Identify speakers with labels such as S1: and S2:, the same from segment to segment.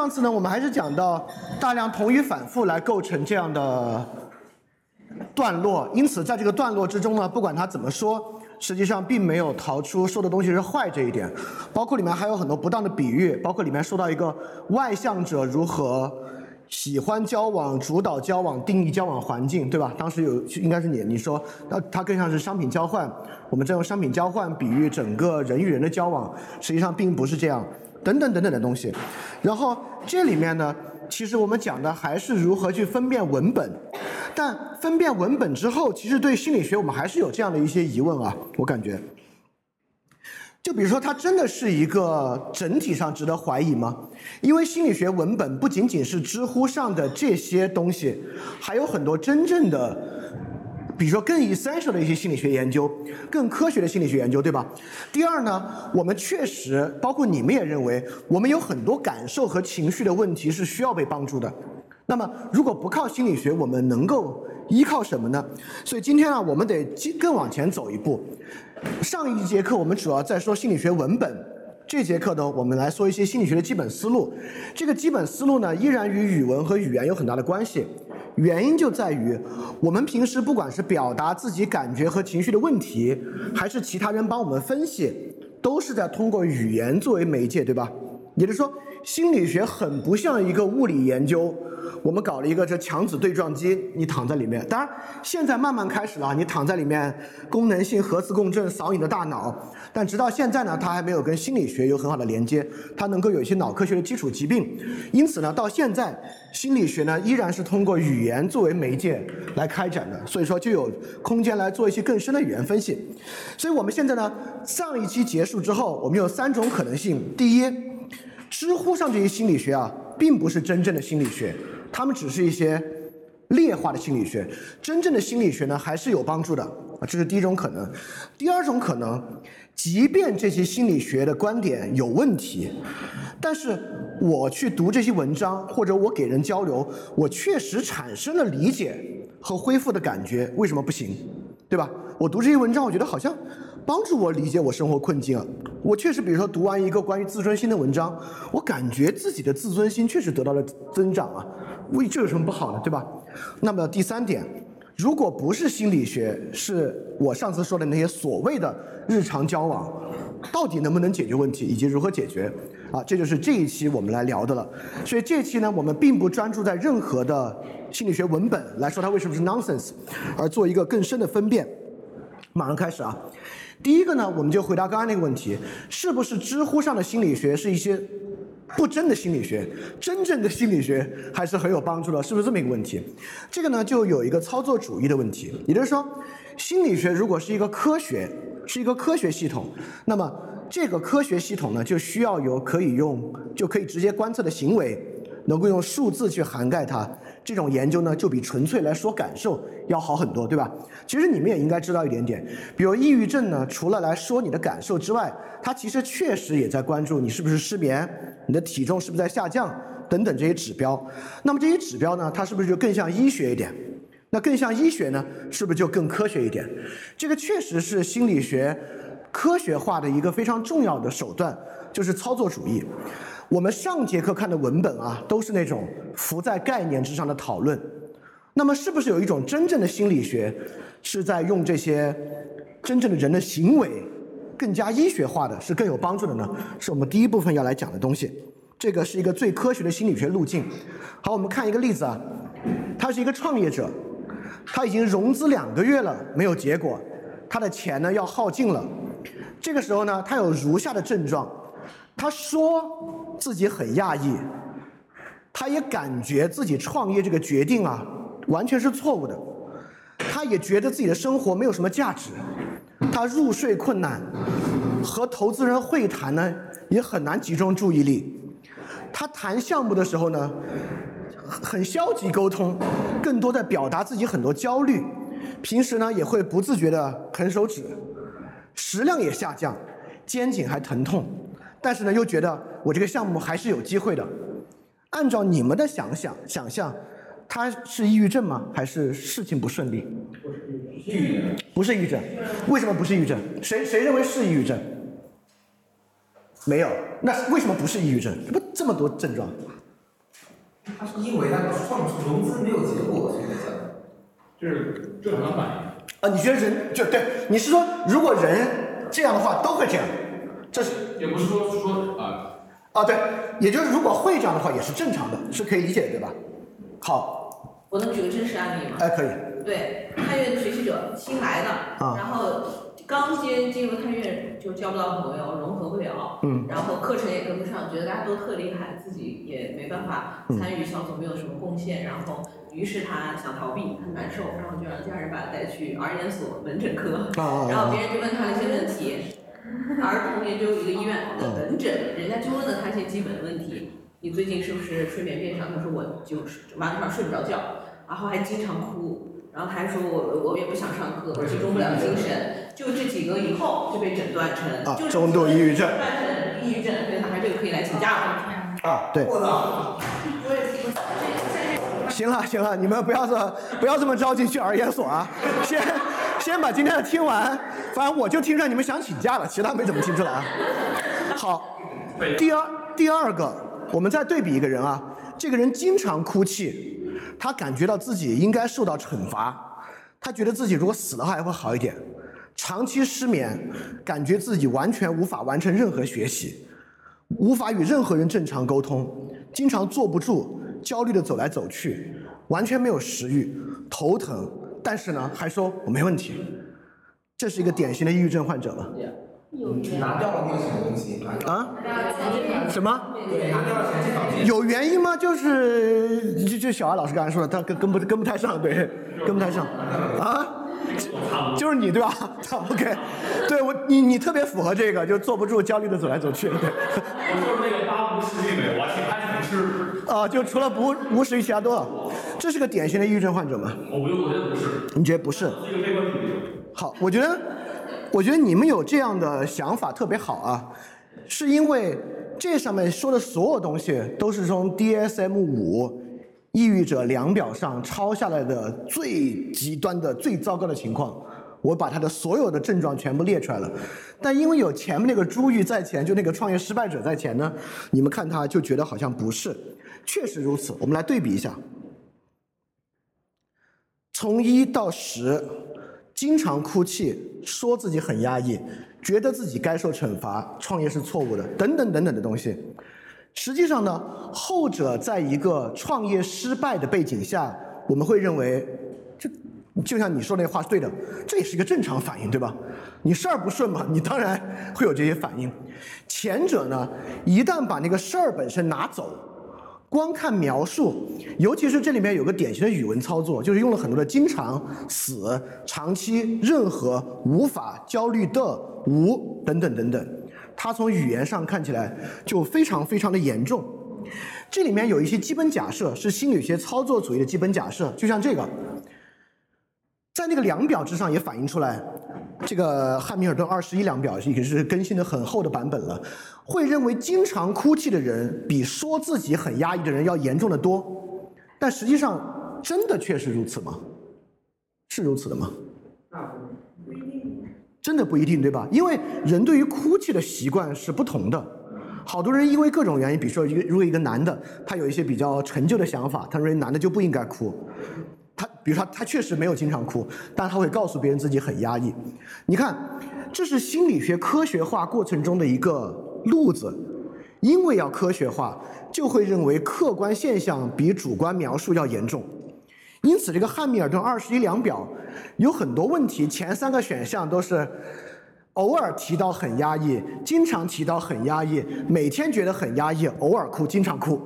S1: 上次呢，我们还是讲到大量同语反复来构成这样的段落，因此在这个段落之中呢，不管他怎么说，实际上并没有逃出说的东西是坏这一点，包括里面还有很多不当的比喻，包括里面说到一个外向者如何。喜欢交往、主导交往、定义交往环境，对吧？当时有应该是你，你说，那它更像是商品交换。我们在用商品交换比喻整个人与人的交往，实际上并不是这样。等等等等的东西。然后这里面呢，其实我们讲的还是如何去分辨文本。但分辨文本之后，其实对心理学我们还是有这样的一些疑问啊，我感觉。就比如说，它真的是一个整体上值得怀疑吗？因为心理学文本不仅仅是知乎上的这些东西，还有很多真正的，比如说更 essential 的一些心理学研究，更科学的心理学研究，对吧？第二呢，我们确实，包括你们也认为，我们有很多感受和情绪的问题是需要被帮助的。那么，如果不靠心理学，我们能够依靠什么呢？所以今天呢，我们得更往前走一步。上一节课我们主要在说心理学文本，这节课呢，我们来说一些心理学的基本思路。这个基本思路呢，依然与语文和语言有很大的关系。原因就在于，我们平时不管是表达自己感觉和情绪的问题，还是其他人帮我们分析，都是在通过语言作为媒介，对吧？也就是说，心理学很不像一个物理研究。我们搞了一个这强子对撞机，你躺在里面。当然，现在慢慢开始了，你躺在里面，功能性核磁共振扫你的大脑。但直到现在呢，它还没有跟心理学有很好的连接，它能够有一些脑科学的基础疾病。因此呢，到现在心理学呢依然是通过语言作为媒介来开展的。所以说就有空间来做一些更深的语言分析。所以我们现在呢，上一期结束之后，我们有三种可能性：第一，知乎上这些心理学啊，并不是真正的心理学。他们只是一些劣化的心理学，真正的心理学呢还是有帮助的啊，这是第一种可能。第二种可能，即便这些心理学的观点有问题，但是我去读这些文章，或者我给人交流，我确实产生了理解和恢复的感觉，为什么不行？对吧？我读这些文章，我觉得好像。帮助我理解我生活困境啊！我确实，比如说读完一个关于自尊心的文章，我感觉自己的自尊心确实得到了增长啊！为这有什么不好呢？对吧？那么第三点，如果不是心理学，是我上次说的那些所谓的日常交往，到底能不能解决问题，以及如何解决啊？这就是这一期我们来聊的了。所以这期呢，我们并不专注在任何的心理学文本来说它为什么是 nonsense，而做一个更深的分辨。马上开始啊！第一个呢，我们就回答刚刚那个问题：是不是知乎上的心理学是一些不真的心理学？真正的心理学还是很有帮助的，是不是这么一个问题？这个呢，就有一个操作主义的问题，也就是说，心理学如果是一个科学，是一个科学系统，那么这个科学系统呢，就需要有可以用就可以直接观测的行为，能够用数字去涵盖它。这种研究呢，就比纯粹来说感受要好很多，对吧？其实你们也应该知道一点点，比如抑郁症呢，除了来说你的感受之外，它其实确实也在关注你是不是失眠，你的体重是不是在下降等等这些指标。那么这些指标呢，它是不是就更像医学一点？那更像医学呢，是不是就更科学一点？这个确实是心理学科学化的一个非常重要的手段，就是操作主义。我们上节课看的文本啊，都是那种浮在概念之上的讨论。那么，是不是有一种真正的心理学，是在用这些真正的人的行为，更加医学化的，是更有帮助的呢？是我们第一部分要来讲的东西。这个是一个最科学的心理学路径。好，我们看一个例子啊，他是一个创业者，他已经融资两个月了，没有结果，他的钱呢要耗尽了。这个时候呢，他有如下的症状。他说自己很讶异，他也感觉自己创业这个决定啊完全是错误的，他也觉得自己的生活没有什么价值，他入睡困难，和投资人会谈呢也很难集中注意力，他谈项目的时候呢很消极沟通，更多在表达自己很多焦虑，平时呢也会不自觉的啃手指，食量也下降，肩颈还疼痛。但是呢，又觉得我这个项目还是有机会的。按照你们的想想想象，他是抑郁症吗？还是事情不顺利？不是抑郁症。为什么不是抑郁症？谁谁认为是抑郁症？没有，那为什么不是抑郁症？这不这么多症状？
S2: 他是因为他创融资没有结果，所以才
S3: 这是正常的反应。
S1: 啊，你觉得人就对？你是说如果人这样的话都会这样？这是
S3: 也不是说是说啊，
S1: 啊，对，也就是如果会这样的话也是正常的，是可以理解的，对吧？好，
S4: 我能举个真实案例吗？
S1: 哎，可以。
S4: 对，探月的学习者新来的，
S1: 啊
S4: 然后刚接进入探月就交不到朋友，融合不了，
S1: 嗯
S4: 然后课程也跟不上，觉得大家都特厉害，自己也没办法
S1: 嗯
S4: 参与小组，没有什么贡献，然后于是他想逃避，很难受，然后就让家人把他带去儿研所门诊科，
S1: 啊啊
S4: 然后
S1: 啊
S4: 别人就问他了一些问题，儿童研究一个医院的门诊，人家就问了他一些基本的问题，你最近是不是睡眠变少？他说我就是晚上睡不着觉，然后还经常哭，然后他还说我我也不想上课，集中不了精神，就这几个以后就被诊断成
S1: 啊
S4: 就是
S1: 中度抑郁症
S4: 诊断成抑郁症，所以他还这个可以来请假了。
S1: 啊，对。
S2: 我操！
S1: 行了行了，你们不要这不要这么着急去儿研所啊，先先把今天的听完，反正我就听出来你们想请假了，其他没怎么听出来啊。好，第二第二个，我们再对比一个人啊，这个人经常哭泣，他感觉到自己应该受到惩罚，他觉得自己如果死了还会好一点，长期失眠，感觉自己完全无法完成任何学习。无法与任何人正常沟通，经常坐不住，焦虑的走来走去，完全没有食欲，头疼，但是呢还说我没问题，这是一个典型的抑郁症患者吗？
S2: 拿掉了那个什么东西？
S1: 啊？什么？
S2: 对，拿掉了前期导进。
S1: 有原因吗？就是就就小艾老师刚才说的，他跟跟不跟不太上，对，跟不太上啊。就是你对吧？OK，对我你你特别符合这个，就坐不住，焦虑的走来走去，对。
S3: 我就是那个八无食欲没有，我其他
S1: 啊，就除了不无食欲，其他都了。这是个典型的抑郁症患者吗？
S3: 我我觉得不是，
S1: 你觉得不是？
S3: 是一个悲观主义。
S1: 好，我觉得，我觉得你们有这样的想法特别好啊，是因为这上面说的所有东西都是从 DSM 五抑郁者量表上抄下来的最极端的、最糟糕的情况。我把他的所有的症状全部列出来了，但因为有前面那个珠玉在前，就那个创业失败者在前呢，你们看他就觉得好像不是，确实如此。我们来对比一下，从一到十，经常哭泣，说自己很压抑，觉得自己该受惩罚，创业是错误的，等等等等的东西。实际上呢，后者在一个创业失败的背景下，我们会认为，就像你说那话是对的，这也是一个正常反应，对吧？你事儿不顺嘛，你当然会有这些反应。前者呢，一旦把那个事儿本身拿走，光看描述，尤其是这里面有个典型的语文操作，就是用了很多的经常、死、长期、任何、无法、焦虑的、无等等等等，它从语言上看起来就非常非常的严重。这里面有一些基本假设是心理学操作主义的基本假设，就像这个，在那个量表之上也反映出来，这个汉密尔顿二十一量表已经是更新的很厚的版本了，会认为经常哭泣的人比说自己很压抑的人要严重的多，但实际上真的确实如此吗？是如此的吗？啊，不一定真的不一定，对吧？因为人对于哭泣的习惯是不同的。好多人因为各种原因，比如说一个如果一个男的，他有一些比较陈旧的想法，他认为男的就不应该哭。他比如说他确实没有经常哭，但他会告诉别人自己很压抑。你看，这是心理学科学化过程中的一个路子。因为要科学化，就会认为客观现象比主观描述要严重。因此，这个汉密尔顿二十一量表有很多问题，前三个选项都是偶尔提到很压抑，经常提到很压抑，每天觉得很压抑，偶尔哭，经常哭。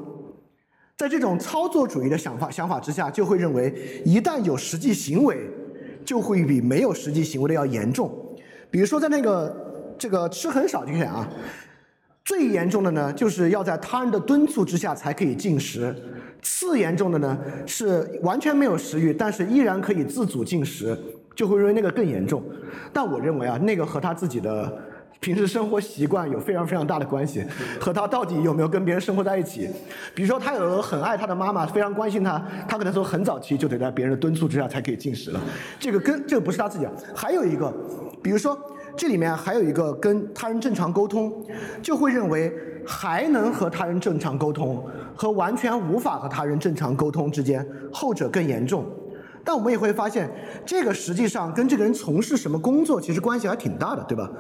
S1: 在这种操作主义的想法想法之下，就会认为一旦有实际行为，就会比没有实际行为的要严重。比如说，在那个这个吃很少这个啊，最严重的呢，就是要在他人的敦促之下才可以进食；次严重的呢，是完全没有食欲，但是依然可以自主进食，就会认为那个更严重。但我认为啊，那个和他自己的平时生活习惯有非常非常大的关系，和他到底有没有跟别人生活在一起。比如说，他有个很爱他的妈妈，非常关心他，他可能从很早期就得在别人的敦促之下才可以进食了。这个跟这个不是他自己的。还有一个，比如说这里面还有一个跟他人正常沟通，就会认为还能和他人正常沟通和完全无法和他人正常沟通之间，后者更严重。但我们也会发现，这个实际上跟这个人从事什么工作其实关系还挺大的，对吧？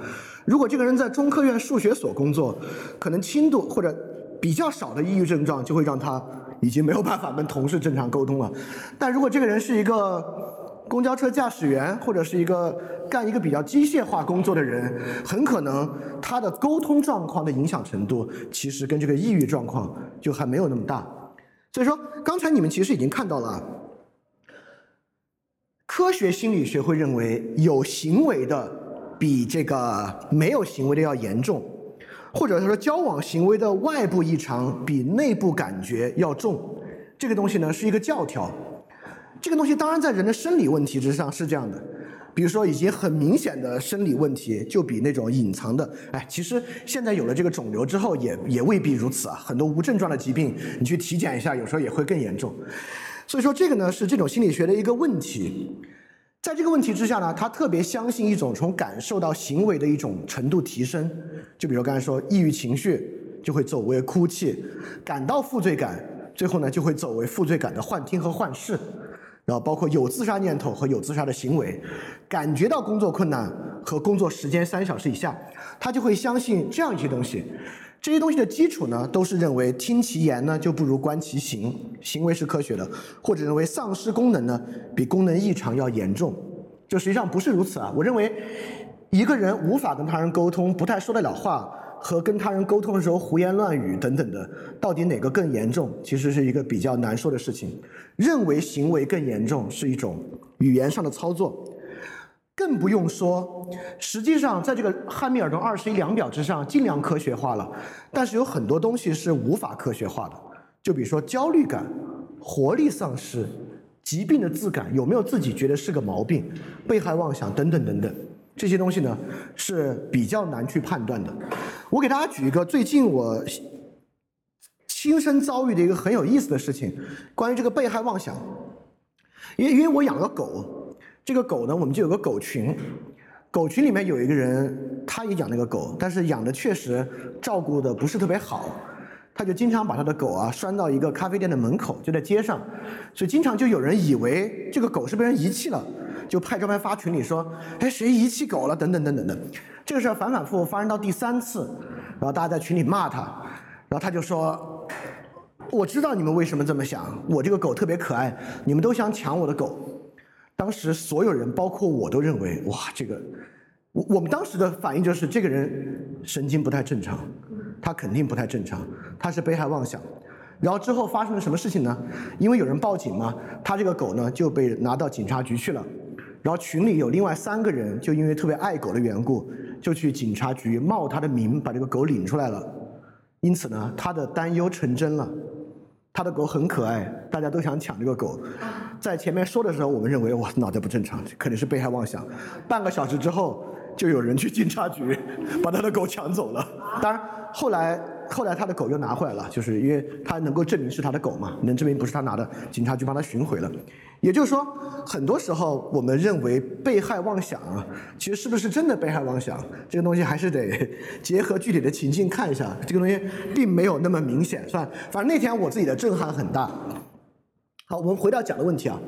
S1: 如果这个人在中科院数学所工作，可能轻度或者比较少的抑郁症状就会让他已经没有办法跟同事正常沟通了。但如果这个人是一个公交车驾驶员，或者是一个干一个比较机械化工作的人，很可能他的沟通状况的影响程度，其实跟这个抑郁状况就还没有那么大。所以说，刚才你们其实已经看到了。科学心理学会认为有行为的比这个没有行为的要严重，或者说交往行为的外部异常比内部感觉要重。这个东西呢是一个教条。这个东西当然在人的生理问题之上是这样的，比如说已经很明显的生理问题，就比那种隐藏的，哎，其实现在有了这个肿瘤之后也也未必如此啊。很多无症状的疾病，你去体检一下，有时候也会更严重。所以说，这个呢是这种心理学的一个问题。在这个问题之下呢，他特别相信一种从感受到行为的一种程度提升。就比如刚才说，抑郁情绪就会走为哭泣，感到负罪感，最后呢就会走为负罪感的幻听和幻视。然后包括有自杀念头和有自杀的行为，感觉到工作困难和工作时间三小时以下，他就会相信这样一些东西。这些东西的基础呢，都是认为听其言呢就不如观其行，行为是科学的，或者认为丧失功能呢比功能异常要严重，就实际上不是如此啊。我认为一个人无法跟他人沟通，不太说得了话，和跟他人沟通的时候胡言乱语等等的，到底哪个更严重，其实是一个比较难说的事情。认为行为更严重是一种语言上的操作。更不用说，实际上在这个汉密尔顿二十一量表之上，尽量科学化了。但是有很多东西是无法科学化的，就比如说焦虑感、活力丧失、疾病的自感，有没有自己觉得是个毛病、被害妄想等等等等，这些东西呢是比较难去判断的。我给大家举一个最近我亲身遭遇的一个很有意思的事情，关于这个被害妄想，因为因为我养了狗。这个狗呢，我们就有个狗群，狗群里面有一个人，他也养那个狗，但是养的确实照顾的不是特别好，他就经常把他的狗啊拴到一个咖啡店的门口，就在街上，所以经常就有人以为这个狗是被人遗弃了，就拍照片发群里说，哎，谁遗弃狗了？等等等等的，这个事儿反反复复发生到第三次，然后大家在群里骂他，然后他就说，我知道你们为什么这么想，我这个狗特别可爱，你们都想抢我的狗。当时所有人，包括我都认为，哇，这个，我我们当时的反应就是，这个人神经不太正常，他肯定不太正常，他是被害妄想。然后之后发生了什么事情呢？因为有人报警嘛，他这个狗呢就被拿到警察局去了。然后群里有另外三个人，就因为特别爱狗的缘故，就去警察局冒他的名把这个狗领出来了。因此呢，他的担忧成真了。他的狗很可爱，大家都想抢这个狗。在前面说的时候，我们认为我，脑袋不正常，肯定是被害妄想。半个小时之后，就有人去警察局把他的狗抢走了。当然，后来后来他的狗又拿回来了，就是因为他能够证明是他的狗嘛，能证明不是他拿的，警察局帮他寻回了。也就是说，很多时候我们认为被害妄想啊，其实是不是真的被害妄想，这个东西还是得结合具体的情境看一下。这个东西并没有那么明显，算反正那天我自己的震撼很大。好，我们回到讲的问题啊。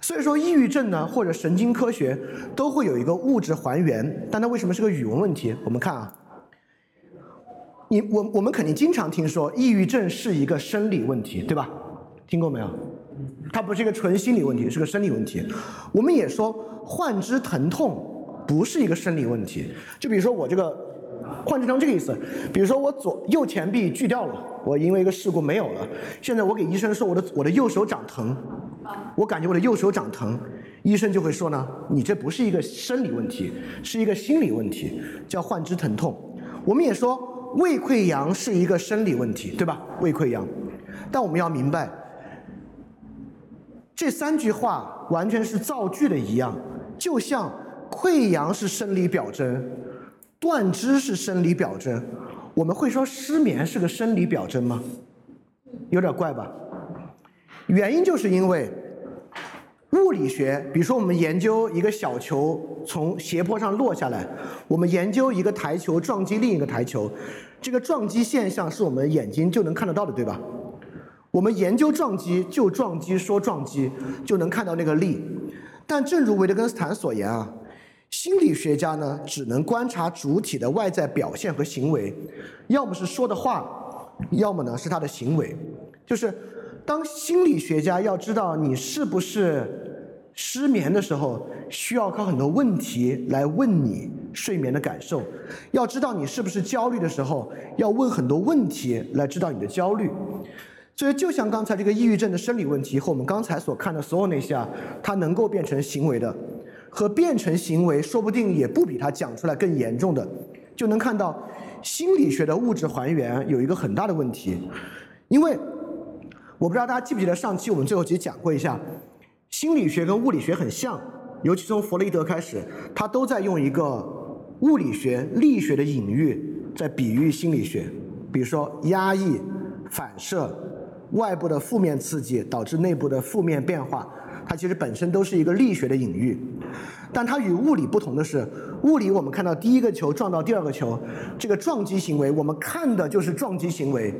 S1: 所以说，抑郁症呢，或者神经科学都会有一个物质还原，但它为什么是个语文问题？我们看啊，你我我们肯定经常听说抑郁症是一个生理问题，对吧？听过没有？它不是一个纯心理问题，是个生理问题。我们也说患肢疼痛不是一个生理问题。就比如说我这个患肢成这个意思，比如说我左右前臂锯掉了，我因为一个事故没有了。现在我给医生说我的我的右手掌疼，我感觉我的右手掌疼，医生就会说呢，你这不是一个生理问题，是一个心理问题，叫患肢疼痛。我们也说胃溃疡是一个生理问题，对吧？胃溃疡，但我们要明白。这三句话完全是造句的一样，就像溃疡是生理表征，断肢是生理表征，我们会说失眠是个生理表征吗？有点怪吧？原因就是因为物理学，比如说我们研究一个小球从斜坡上落下来，我们研究一个台球撞击另一个台球，这个撞击现象是我们眼睛就能看得到的，对吧？我们研究撞击就撞击说撞击，就能看到那个力。但正如维特根斯坦所言啊，心理学家呢只能观察主体的外在表现和行为，要么是说的话，要么呢是他的行为，就是。当心理学家要知道你是不是失眠的时候，需要靠很多问题来问你睡眠的感受；要知道你是不是焦虑的时候，要问很多问题来知道你的焦虑。所以，就像刚才这个抑郁症的生理问题和我们刚才所看的所有那些啊，它能够变成行为的，和变成行为，说不定也不比他讲出来更严重的，就能看到心理学的物质还原有一个很大的问题，因为。我不知道大家记不记得上期我们最后其实讲过一下，心理学跟物理学很像，尤其从弗洛伊德开始，他都在用一个物理学力学的隐喻在比喻心理学，比如说压抑、反射、外部的负面刺激导致内部的负面变化，它其实本身都是一个力学的隐喻。但它与物理不同的是，物理我们看到第一个球撞到第二个球，这个撞击行为我们看的就是撞击行为。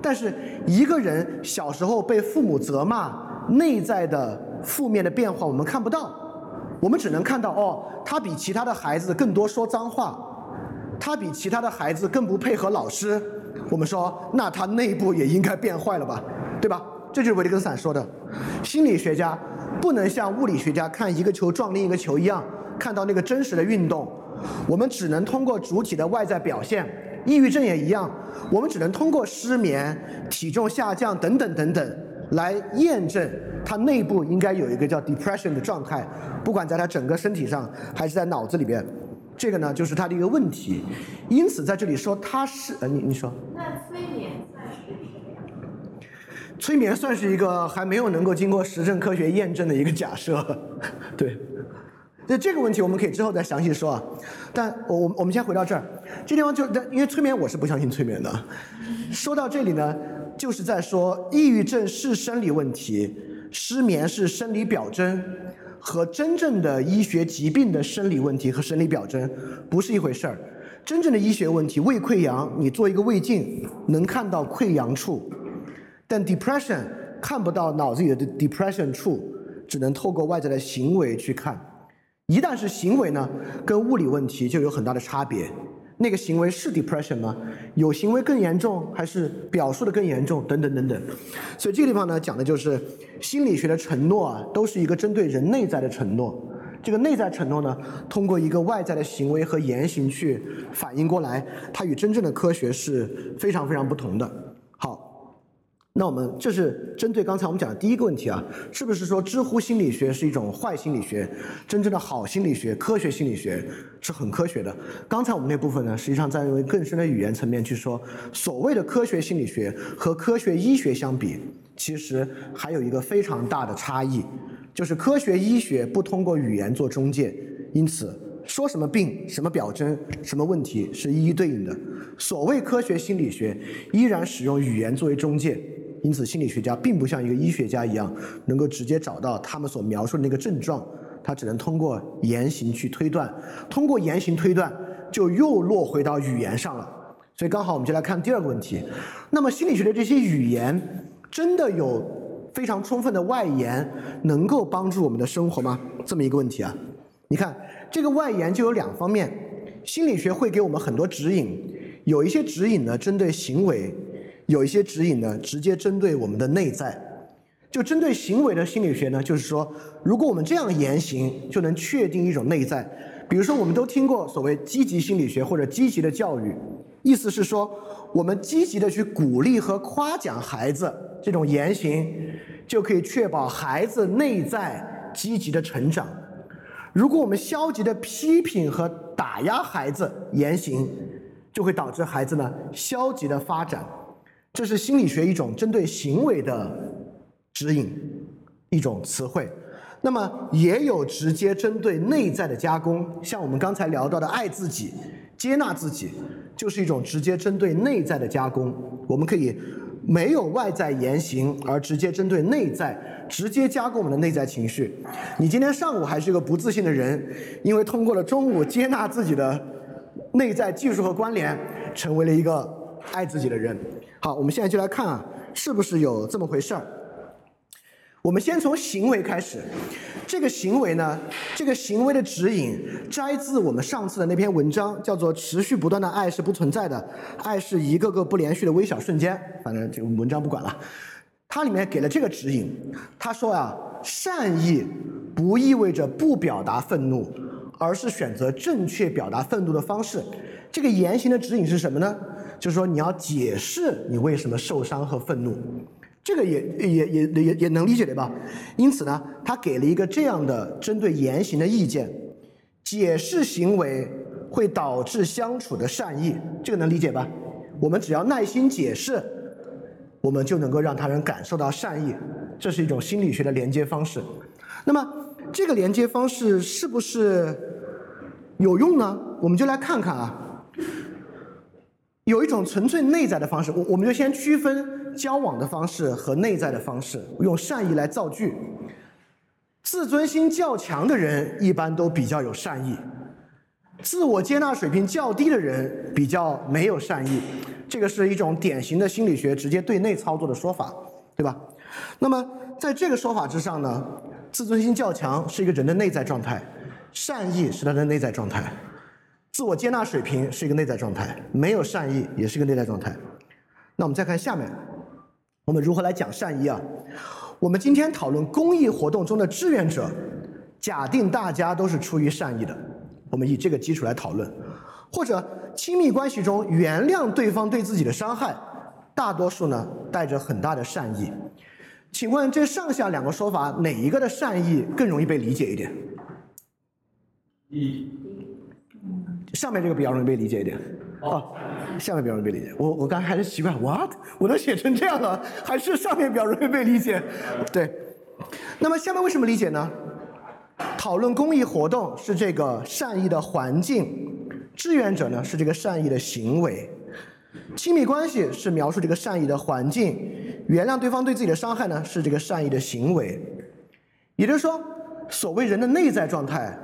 S1: 但是一个人小时候被父母责骂，内在的负面的变化我们看不到，我们只能看到哦，他比其他的孩子更多说脏话，他比其他的孩子更不配合老师，我们说那他内部也应该变坏了吧，对吧？这就是维特根斯坦说的，心理学家不能像物理学家看一个球撞另一个球一样看到那个真实的运动，我们只能通过主体的外在表现。抑郁症也一样，我们只能通过失眠、体重下降等等等等来验证它内部应该有一个叫 depression 的状态，不管在它整个身体上还是在脑子里边，这个呢就是它的一个问题。因此在这里说它是呃你你说，
S5: 那催眠算是？
S1: 催眠算是一个还没有能够经过实证科学验证的一个假设，对。那这个问题我们可以之后再详细说啊，但我我我们先回到这儿，这地方就因为催眠我是不相信催眠的。说到这里呢，就是在说抑郁症是生理问题，失眠是生理表征，和真正的医学疾病的生理问题和生理表征不是一回事儿。真正的医学问题，胃溃疡，你做一个胃镜能看到溃疡处，但 depression 看不到脑子里的 depression 处，只能透过外在的行为去看。一旦是行为呢，跟物理问题就有很大的差别。那个行为是 depression 吗？有行为更严重，还是表述的更严重？等等等等。所以这个地方呢，讲的就是心理学的承诺啊，都是一个针对人内在的承诺。这个内在承诺呢，通过一个外在的行为和言行去反映过来，它与真正的科学是非常非常不同的。那我们这是针对刚才我们讲的第一个问题啊，是不是说知乎心理学是一种坏心理学？真正的好心理学、科学心理学是很科学的。刚才我们那部分呢，实际上在用更深的语言层面去说，所谓的科学心理学和科学医学相比，其实还有一个非常大的差异，就是科学医学不通过语言做中介，因此说什么病、什么表征、什么问题是一一对应的。所谓科学心理学依然使用语言作为中介。因此，心理学家并不像一个医学家一样，能够直接找到他们所描述的那个症状，他只能通过言行去推断，通过言行推断，就又落回到语言上了。所以，刚好我们就来看第二个问题：那么，心理学的这些语言真的有非常充分的外延，能够帮助我们的生活吗？这么一个问题啊。你看，这个外延就有两方面，心理学会给我们很多指引，有一些指引呢，针对行为。有一些指引呢，直接针对我们的内在，就针对行为的心理学呢，就是说，如果我们这样言行，就能确定一种内在。比如说，我们都听过所谓积极心理学或者积极的教育，意思是说，我们积极的去鼓励和夸奖孩子这种言行，就可以确保孩子内在积极的成长。如果我们消极的批评和打压孩子言行，就会导致孩子呢消极的发展。这是心理学一种针对行为的指引，一种词汇。那么也有直接针对内在的加工，像我们刚才聊到的爱自己、接纳自己，就是一种直接针对内在的加工。我们可以没有外在言行，而直接针对内在直接加工我们的内在情绪。你今天上午还是一个不自信的人，因为通过了中午接纳自己的内在技术和关联，成为了一个爱自己的人。好，我们现在就来看啊，是不是有这么回事儿？我们先从行为开始，这个行为呢，这个行为的指引摘自我们上次的那篇文章，叫做“持续不断的爱是不存在的，爱是一个个不连续的微小瞬间”。反正这个文章不管了，它里面给了这个指引。他说啊，善意不意味着不表达愤怒，而是选择正确表达愤怒的方式。这个言行的指引是什么呢？就是说你要解释你为什么受伤和愤怒。这个也也也也也能理解对吧？因此呢，他给了一个这样的针对言行的意见：解释行为会导致相处的善意，这个能理解吧？我们只要耐心解释，我们就能够让他人感受到善意，这是一种心理学的连接方式。那么这个连接方式是不是有用呢？我们就来看看啊。有一种纯粹内在的方式，我我们就先区分交往的方式和内在的方式，用善意来造句。自尊心较强的人一般都比较有善意，自我接纳水平较低的人比较没有善意。这个是一种典型的心理学直接对内操作的说法，对吧？那么在这个说法之上呢，自尊心较强是一个人的内在状态，善意是他的内在状态。自我接纳水平是一个内在状态，没有善意也是一个内在状态。那我们再看下面，我们如何来讲善意啊？我们今天讨论公益活动中的志愿者，假定大家都是出于善意的，我们以这个基础来讨论。或者亲密关系中原谅对方对自己的伤害，大多数呢带着很大的善意。请问这上下两个说法哪一个的善意更容易被理解一点？
S3: 一。
S1: 上面这个比较容易被理解一点，哦，下面比较容易被理解。我我刚才还是奇怪，what？我都写成这样了，还是上面比较容易被理解？对。那么下面为什么理解呢？讨论公益活动是这个善意的环境，志愿者呢是这个善意的行为，亲密关系是描述这个善意的环境，原谅对方对自己的伤害呢是这个善意的行为。也就是说，所谓人的内在状态。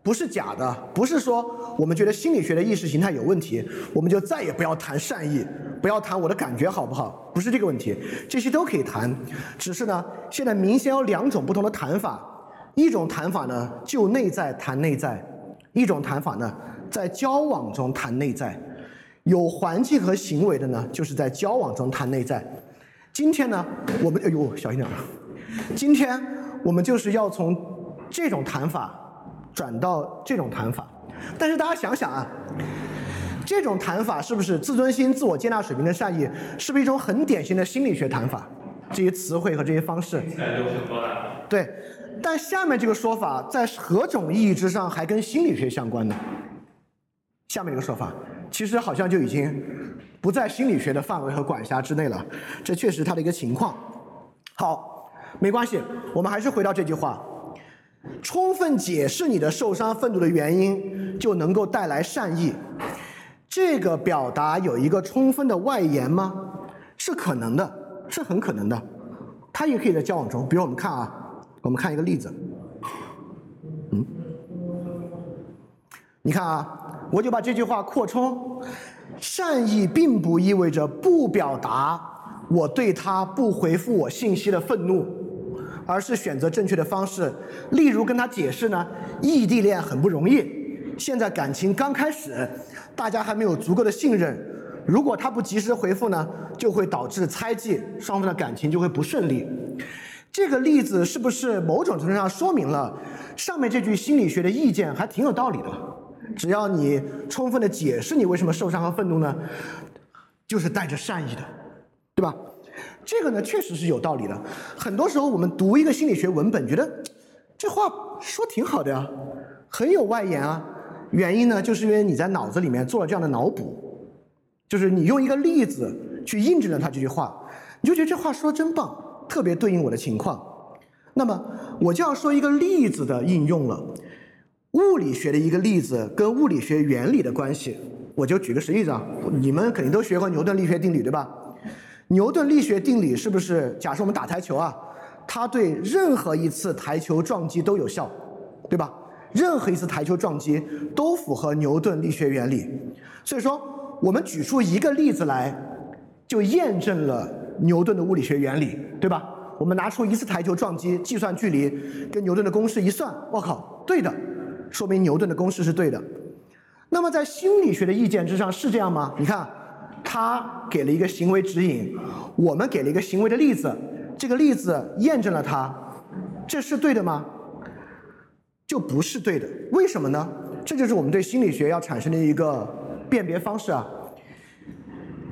S1: 不是假的，不是说我们觉得心理学的意识形态有问题，我们就再也不要谈善意，不要谈我的感觉好不好？不是这个问题，这些都可以谈，只是呢，现在明显有两种不同的谈法，一种谈法呢就内在谈内在，一种谈法呢在交往中谈内在，有环境和行为的呢就是在交往中谈内在。今天呢，我们哎呦小心点，今天我们就是要从这种谈法。转到这种谈法，但是大家想想啊，这种谈法是不是自尊心、自我接纳水平的善意，是不是一种很典型的心理学谈法？这些词汇和这些方式，对。但下面这个说法在何种意义之上还跟心理学相关呢？下面这个说法其实好像就已经不在心理学的范围和管辖之内了。这确实它的一个情况。好，没关系，我们还是回到这句话。充分解释你的受伤、愤怒的原因，就能够带来善意。这个表达有一个充分的外延吗？是可能的，是很可能的。它也可以在交往中，比如我们看啊，我们看一个例子。嗯，你看啊，我就把这句话扩充：善意并不意味着不表达我对他不回复我信息的愤怒。而是选择正确的方式，例如跟他解释呢，异地恋很不容易，现在感情刚开始，大家还没有足够的信任，如果他不及时回复呢，就会导致猜忌，双方的感情就会不顺利。这个例子是不是某种程度上说明了上面这句心理学的意见还挺有道理的？只要你充分的解释你为什么受伤和愤怒呢，就是带着善意的，对吧？这个呢，确实是有道理的。很多时候，我们读一个心理学文本，觉得这话说挺好的呀，很有外延啊。原因呢，就是因为你在脑子里面做了这样的脑补，就是你用一个例子去印证了他这句话，你就觉得这话说真棒，特别对应我的情况。那么，我就要说一个例子的应用了，物理学的一个例子跟物理学原理的关系。我就举个实例子啊，你们肯定都学过牛顿力学定理，对吧？牛顿力学定理是不是？假设我们打台球啊，它对任何一次台球撞击都有效，对吧？任何一次台球撞击都符合牛顿力学原理。所以说，我们举出一个例子来，就验证了牛顿的物理学原理，对吧？我们拿出一次台球撞击，计算距离，跟牛顿的公式一算，我靠，对的，说明牛顿的公式是对的。那么在心理学的意见之上是这样吗？你看，他给了一个行为指引，我们给了一个行为的例子，这个例子验证了它，这是对的吗？就不是对的。为什么呢？这就是我们对心理学要产生的一个辨别方式啊。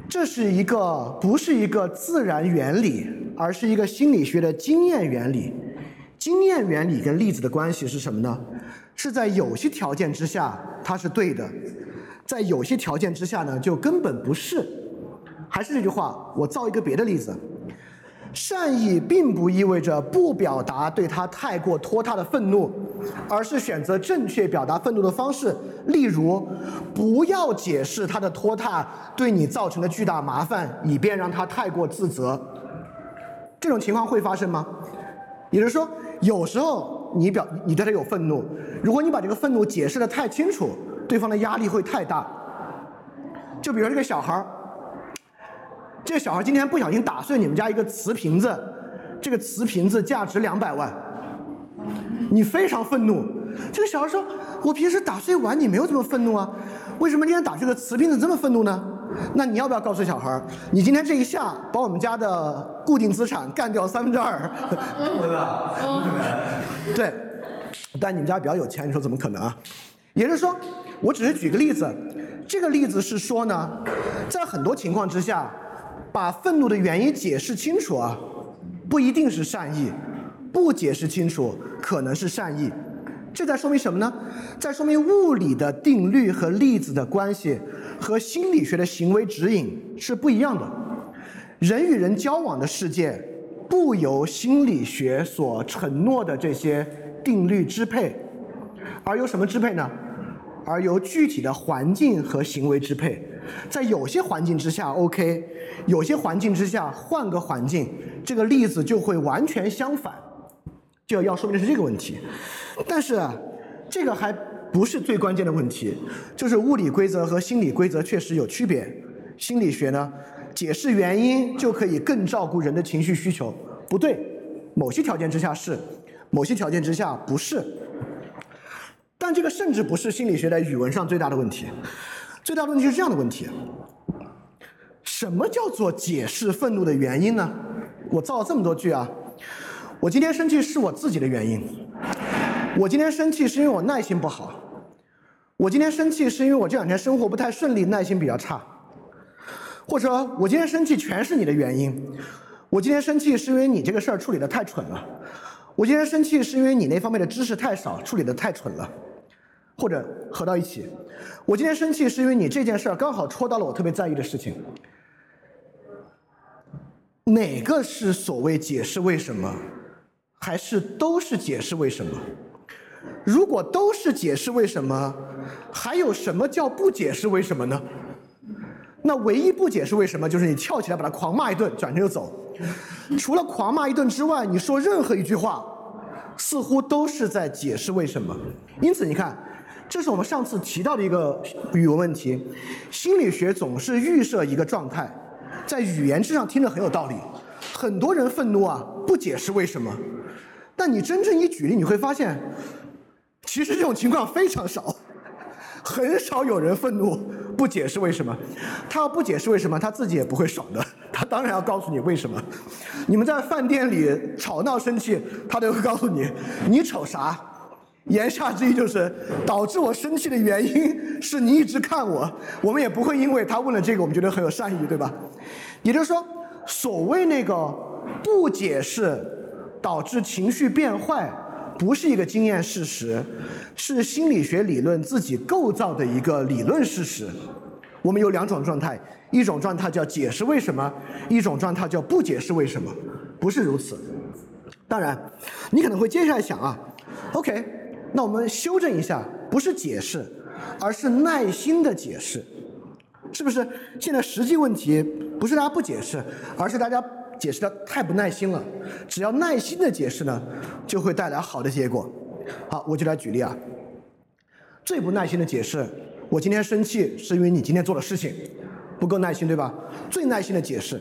S1: 这是一个不是一个自然原理，而是一个心理学的经验原理。经验原理跟例子的关系是什么呢？是在有些条件之下它是对的，在有些条件之下呢就根本不是。还是那句话，我造一个别的例子。善意并不意味着不表达对他太过拖沓的愤怒，而是选择正确表达愤怒的方式。例如，不要解释他的拖沓对你造成的巨大麻烦，以便让他太过自责。这种情况会发生吗？也就是说，有时候你表你对他有愤怒，如果你把这个愤怒解释的太清楚，对方的压力会太大。就比如这个小孩儿。这个小孩今天不小心打碎你们家一个瓷瓶子，这个瓷瓶子价值两百万，你非常愤怒。这个小孩说：“我平时打碎碗你没有这么愤怒啊，为什么今天打这个瓷瓶子这么愤怒呢？”那你要不要告诉小孩儿，你今天这一下把我们家的固定资产干掉三分之二？对，但你们家比较有钱，你说怎么可能啊？也就是说，我只是举个例子，这个例子是说呢，在很多情况之下。把愤怒的原因解释清楚啊，不一定是善意，不解释清楚可能是善意，这在说明什么呢？在说明物理的定律和粒子的关系和心理学的行为指引是不一样的。人与人交往的世界不由心理学所承诺的这些定律支配，而由什么支配呢？而由具体的环境和行为支配。在有些环境之下，OK。有些环境之下，换个环境，这个例子就会完全相反，就要说明的是这个问题。但是啊，这个还不是最关键的问题，就是物理规则和心理规则确实有区别。心理学呢，解释原因就可以更照顾人的情绪需求，不对，某些条件之下是，某些条件之下不是。但这个甚至不是心理学在语文上最大的问题，最大的问题是这样的问题。什么叫做解释愤怒的原因呢？我造了这么多句啊，我今天生气是我自己的原因，我今天生气是因为我耐心不好，我今天生气是因为我这两天生活不太顺利，耐心比较差，或者我今天生气全是你的原因，我今天生气是因为你这个事儿处理的太蠢了，我今天生气是因为你那方面的知识太少，处理的太蠢了，或者合到一起，我今天生气是因为你这件事儿刚好戳到了我特别在意的事情。哪个是所谓解释为什么，还是都是解释为什么？如果都是解释为什么，还有什么叫不解释为什么呢？那唯一不解释为什么，就是你跳起来把他狂骂一顿，转身就走。除了狂骂一顿之外，你说任何一句话，似乎都是在解释为什么。因此，你看，这是我们上次提到的一个语文问题。心理学总是预设一个状态。在语言之上听着很有道理，很多人愤怒啊，不解释为什么。但你真正一举例，你会发现，其实这种情况非常少，很少有人愤怒不解释为什么。他要不解释为什么，他自己也不会爽的。他当然要告诉你为什么。你们在饭店里吵闹生气，他都会告诉你，你瞅啥？言下之意就是导致我生气的原因是你一直看我，我们也不会因为他问了这个，我们觉得很有善意，对吧？也就是说，所谓那个不解释导致情绪变坏，不是一个经验事实，是心理学理论自己构造的一个理论事实。我们有两种状态，一种状态叫解释为什么，一种状态叫不解释为什么，不是如此。当然，你可能会接下来想啊，OK。那我们修正一下，不是解释，而是耐心的解释，是不是？现在实际问题不是大家不解释，而是大家解释的太不耐心了。只要耐心的解释呢，就会带来好的结果。好，我就来举例啊。最不耐心的解释，我今天生气是因为你今天做的事情不够耐心，对吧？最耐心的解释，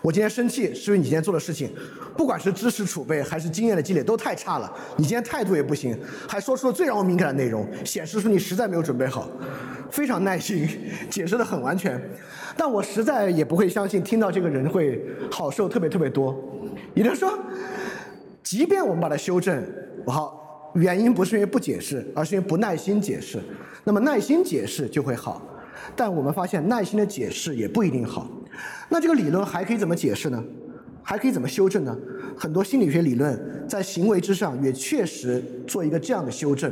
S1: 我今天生气是因为你今天做的事情，不管是知识储备还是经验的积累都太差了，你今天态度也不行，还说出了最让我敏感的内容，显示出你实在没有准备好。非常耐心，解释的很完全，但我实在也不会相信听到这个人会好受特别特别多。也就是说，即便我们把它修正，好。原因不是因为不解释，而是因为不耐心解释。那么耐心解释就会好，但我们发现耐心的解释也不一定好。那这个理论还可以怎么解释呢？还可以怎么修正呢？很多心理学理论在行为之上也确实做一个这样的修正，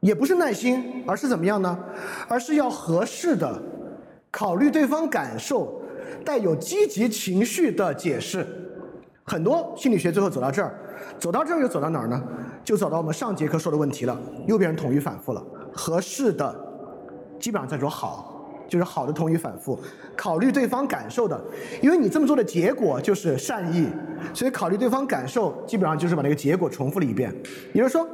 S1: 也不是耐心，而是怎么样呢？而是要合适的考虑对方感受，带有积极情绪的解释。很多心理学最后走到这儿。走到这儿又走到哪儿呢？就走到我们上节课说的问题了，又变成同语反复了。合适的，基本上在说好，就是好的同语反复。考虑对方感受的，因为你这么做的结果就是善意，所以考虑对方感受，基本上就是把那个结果重复了一遍。也就是说，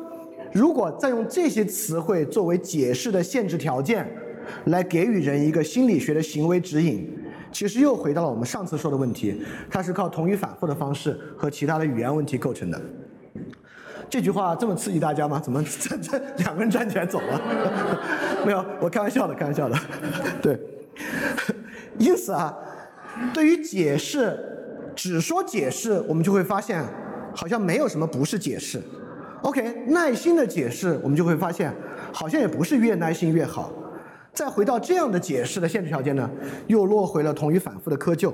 S1: 如果再用这些词汇作为解释的限制条件，来给予人一个心理学的行为指引。其实又回到了我们上次说的问题，它是靠同语反复的方式和其他的语言问题构成的。这句话这么刺激大家吗？怎么这这两个人站起来走了？没有，我开玩笑的，开玩笑的。对，因此啊，对于解释，只说解释，我们就会发现好像没有什么不是解释。OK，耐心的解释，我们就会发现好像也不是越耐心越好。再回到这样的解释的限制条件呢，又落回了同于反复的窠臼。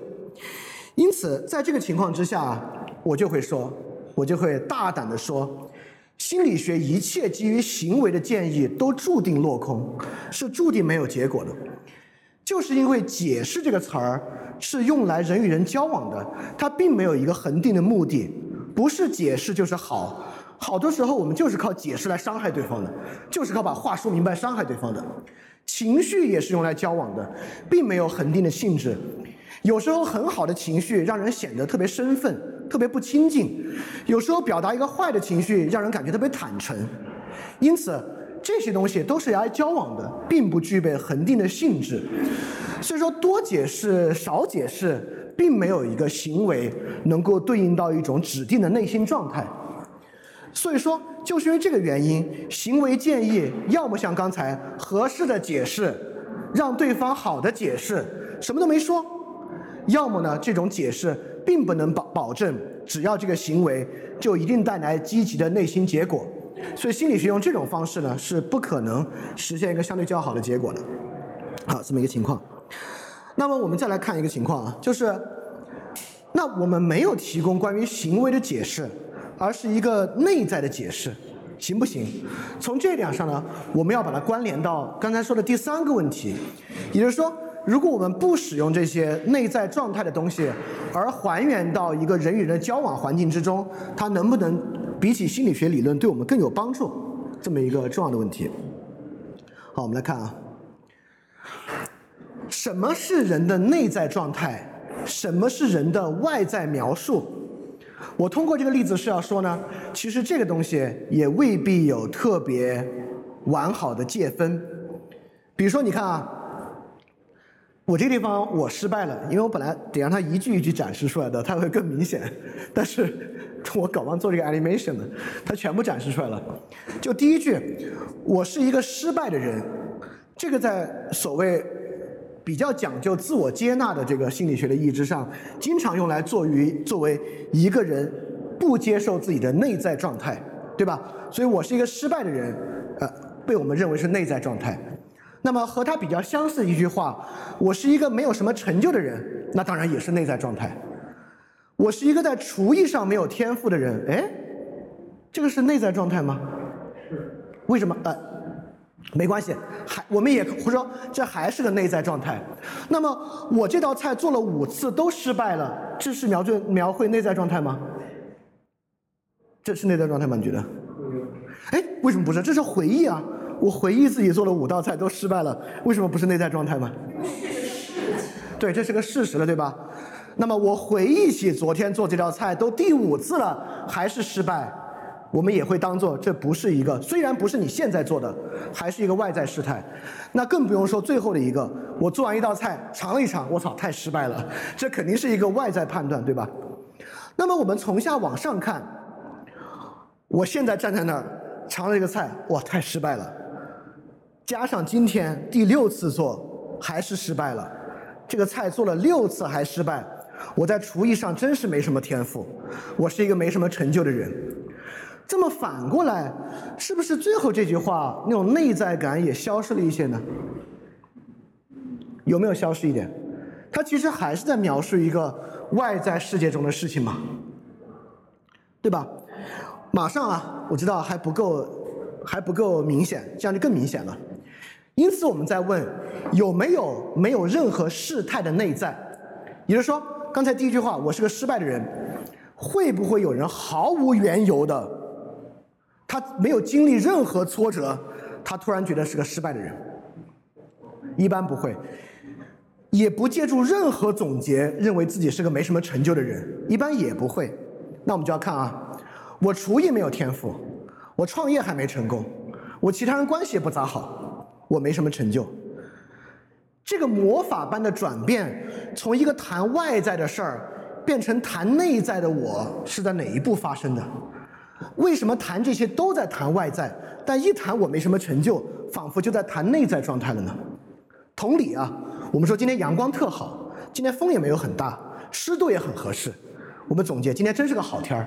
S1: 因此，在这个情况之下，我就会说，我就会大胆的说，心理学一切基于行为的建议都注定落空，是注定没有结果的。就是因为“解释”这个词儿是用来人与人交往的，它并没有一个恒定的目的，不是解释就是好。好多时候我们就是靠解释来伤害对方的，就是靠把话说明白伤害对方的。情绪也是用来交往的，并没有恒定的性质。有时候很好的情绪让人显得特别生分、特别不亲近；有时候表达一个坏的情绪，让人感觉特别坦诚。因此，这些东西都是来交往的，并不具备恒定的性质。所以说，多解释、少解释，并没有一个行为能够对应到一种指定的内心状态。所以说，就是因为这个原因，行为建议要么像刚才合适的解释，让对方好的解释，什么都没说；要么呢，这种解释并不能保保证，只要这个行为就一定带来积极的内心结果。所以心理学用这种方式呢，是不可能实现一个相对较好的结果的。好，这么一个情况。那么我们再来看一个情况啊，就是，那我们没有提供关于行为的解释。而是一个内在的解释，行不行？从这点上呢，我们要把它关联到刚才说的第三个问题，也就是说，如果我们不使用这些内在状态的东西，而还原到一个人与人的交往环境之中，它能不能比起心理学理论对我们更有帮助？这么一个重要的问题。好，我们来看啊，什么是人的内在状态？什么是人的外在描述？我通过这个例子是要说呢，其实这个东西也未必有特别完好的界分。比如说，你看啊，我这个地方我失败了，因为我本来得让它一句一句展示出来的，它会更明显。但是我搞忘做这个 animation 的，它全部展示出来了。就第一句，我是一个失败的人，这个在所谓。比较讲究自我接纳的这个心理学的意志上，经常用来作于作为一个人不接受自己的内在状态，对吧？所以我是一个失败的人，呃，被我们认为是内在状态。那么和他比较相似的一句话，我是一个没有什么成就的人，那当然也是内在状态。我是一个在厨艺上没有天赋的人，哎，这个是内在状态吗？是。为什么？呃。没关系，还我们也或者说这还是个内在状态。那么我这道菜做了五次都失败了，这是描绘描绘内在状态吗？这是内在状态吗？你觉得？哎，为什么不是？这是回忆啊！我回忆自己做了五道菜都失败了，为什么不是内在状态吗？对，这是个事实了，对吧？那么我回忆起昨天做这道菜都第五次了，还是失败，我们也会当做这不是一个，虽然不是你现在做的，还是一个外在事态。那更不用说最后的一个，我做完一道菜尝了一尝，我操，太失败了，这肯定是一个外在判断，对吧？那么我们从下往上看，我现在站在那儿尝了这个菜，哇，太失败了。加上今天第六次做还是失败了，这个菜做了六次还失败，我在厨艺上真是没什么天赋，我是一个没什么成就的人。这么反过来，是不是最后这句话那种内在感也消失了一些呢？有没有消失一点？它其实还是在描述一个外在世界中的事情嘛，对吧？马上啊，我知道还不够，还不够明显，这样就更明显了。因此，我们在问有没有没有任何事态的内在，也就是说，刚才第一句话，我是个失败的人，会不会有人毫无缘由的，他没有经历任何挫折，他突然觉得是个失败的人？一般不会，也不借助任何总结，认为自己是个没什么成就的人，一般也不会。那我们就要看啊，我厨艺没有天赋，我创业还没成功，我其他人关系也不咋好，我没什么成就。这个魔法般的转变，从一个谈外在的事儿变成谈内在的我，是在哪一步发生的？为什么谈这些都在谈外在，但一谈我没什么成就，仿佛就在谈内在状态了呢？同理啊，我们说今天阳光特好，今天风也没有很大，湿度也很合适。我们总结，今天真是个好天儿。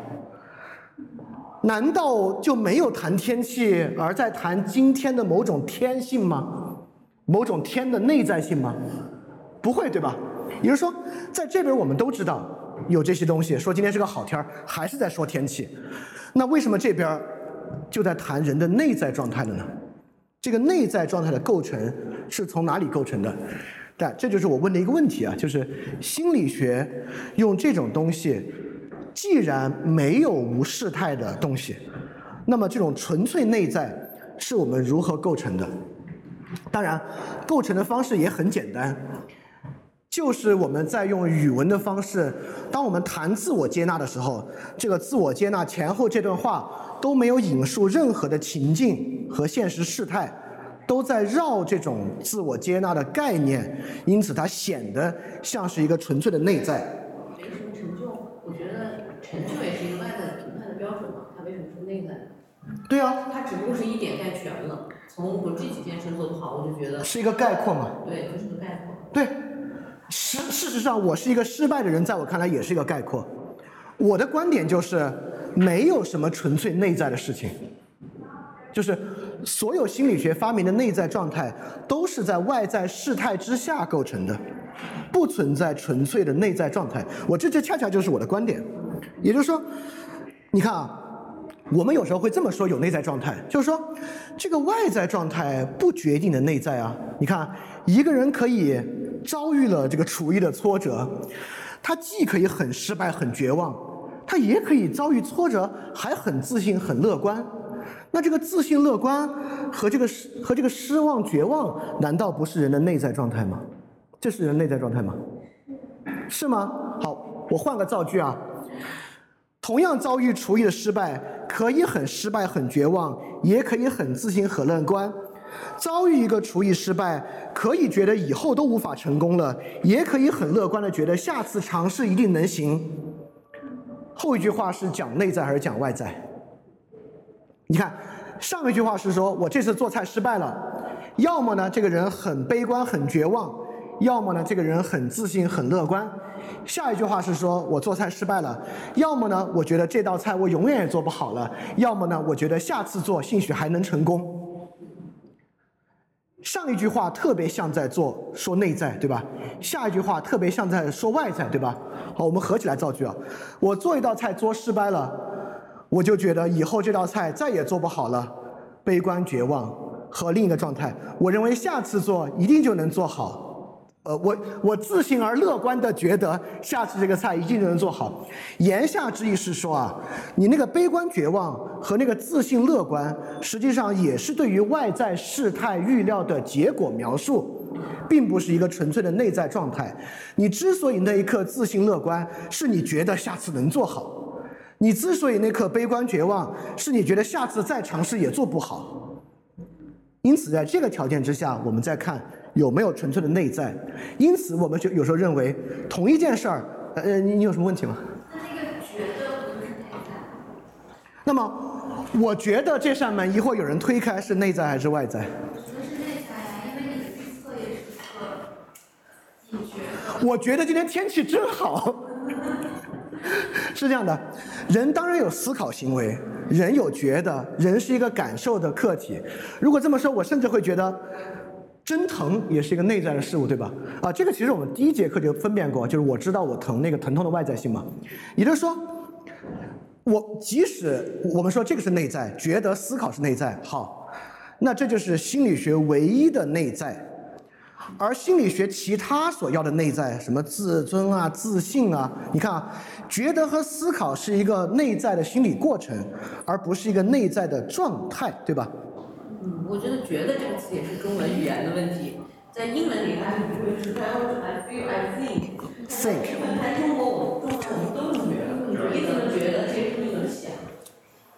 S1: 难道就没有谈天气，而在谈今天的某种天性吗？某种天的内在性吗？不会，对吧？也就是说，在这边我们都知道有这些东西，说今天是个好天儿，还是在说天气。那为什么这边就在谈人的内在状态了呢？这个内在状态的构成是从哪里构成的？但这就是我问的一个问题啊，就是心理学用这种东西，既然没有无事态的东西，那么这种纯粹内在是我们如何构成的？当然，构成的方式也很简单，就是我们在用语文的方式，当我们谈自我接纳的时候，这个自我接纳前后这段话都没有引述任何的情境和现实事态，都在绕这种自我接纳的概念，因此它显得像是一个纯粹的内在。
S4: 没什么成就，我觉得成就也是一个外在的评判的标准嘛，它为什么是内在的？
S1: 对啊，
S4: 它只不过是一点概全了。从我这几件事做不好，我就觉得
S1: 是一个概括嘛。
S4: 对，就是个概括。
S1: 事事实上，我是一个失败的人，在我看来也是一个概括。我的观点就是，没有什么纯粹内在的事情，就是所有心理学发明的内在状态，都是在外在事态之下构成的，不存在纯粹的内在状态。我这这恰恰就是我的观点，也就是说，你看啊。我们有时候会这么说，有内在状态，就是说，这个外在状态不决定的内在啊。你看，一个人可以遭遇了这个厨艺的挫折，他既可以很失败、很绝望，他也可以遭遇挫折还很自信、很乐观。那这个自信、乐观和这个失和这个失望、绝望，难道不是人的内在状态吗？这是人内在状态吗？是吗？好，我换个造句啊。同样遭遇厨艺的失败，可以很失败、很绝望，也可以很自信、很乐观。遭遇一个厨艺失败，可以觉得以后都无法成功了，也可以很乐观的觉得下次尝试一定能行。后一句话是讲内在还是讲外在？你看，上一句话是说我这次做菜失败了，要么呢这个人很悲观、很绝望，要么呢这个人很自信、很乐观。下一句话是说我做菜失败了，要么呢，我觉得这道菜我永远也做不好了，要么呢，我觉得下次做兴许还能成功。上一句话特别像在做说内在，对吧？下一句话特别像在说外在，对吧？好，我们合起来造句啊。我做一道菜做失败了，我就觉得以后这道菜再也做不好了，悲观绝望和另一个状态，我认为下次做一定就能做好。呃，我我自信而乐观的觉得下次这个菜一定就能做好。言下之意是说啊，你那个悲观绝望和那个自信乐观，实际上也是对于外在事态预料的结果描述，并不是一个纯粹的内在状态。你之所以那一刻自信乐观，是你觉得下次能做好；你之所以那刻悲观绝望，是你觉得下次再尝试也做不好。因此，在这个条件之下，我们再看有没有纯粹的内在。因此，我们就有时候认为同一件事儿，呃，你你有什么问题吗？
S5: 那那个觉得不是内在，
S1: 那么，我觉得这扇门一会儿有人推开是内在还是外在？
S5: 我觉得是内在呀，因为你的预测也是。
S1: 我觉得今天天气真好。是这样的，人当然有思考行为，人有觉得，人是一个感受的客体。如果这么说，我甚至会觉得，真疼也是一个内在的事物，对吧？啊，这个其实我们第一节课就分辨过，就是我知道我疼那个疼痛的外在性嘛。也就是说，我即使我们说这个是内在，觉得思考是内在，好，那这就是心理学唯一的内在。而心理学其他所要的内在，什么自尊啊、自信啊，你看啊，觉得和思考是一个内在的心理过程，而不是一个内在的状态，对吧？
S4: 嗯，我觉得“觉得”这个词也是中文语言的问题，在英文里它是不会是 I feel I think。
S1: Think
S4: 在中国我们中文我们都这么觉得，你怎么觉得，其实你怎么想，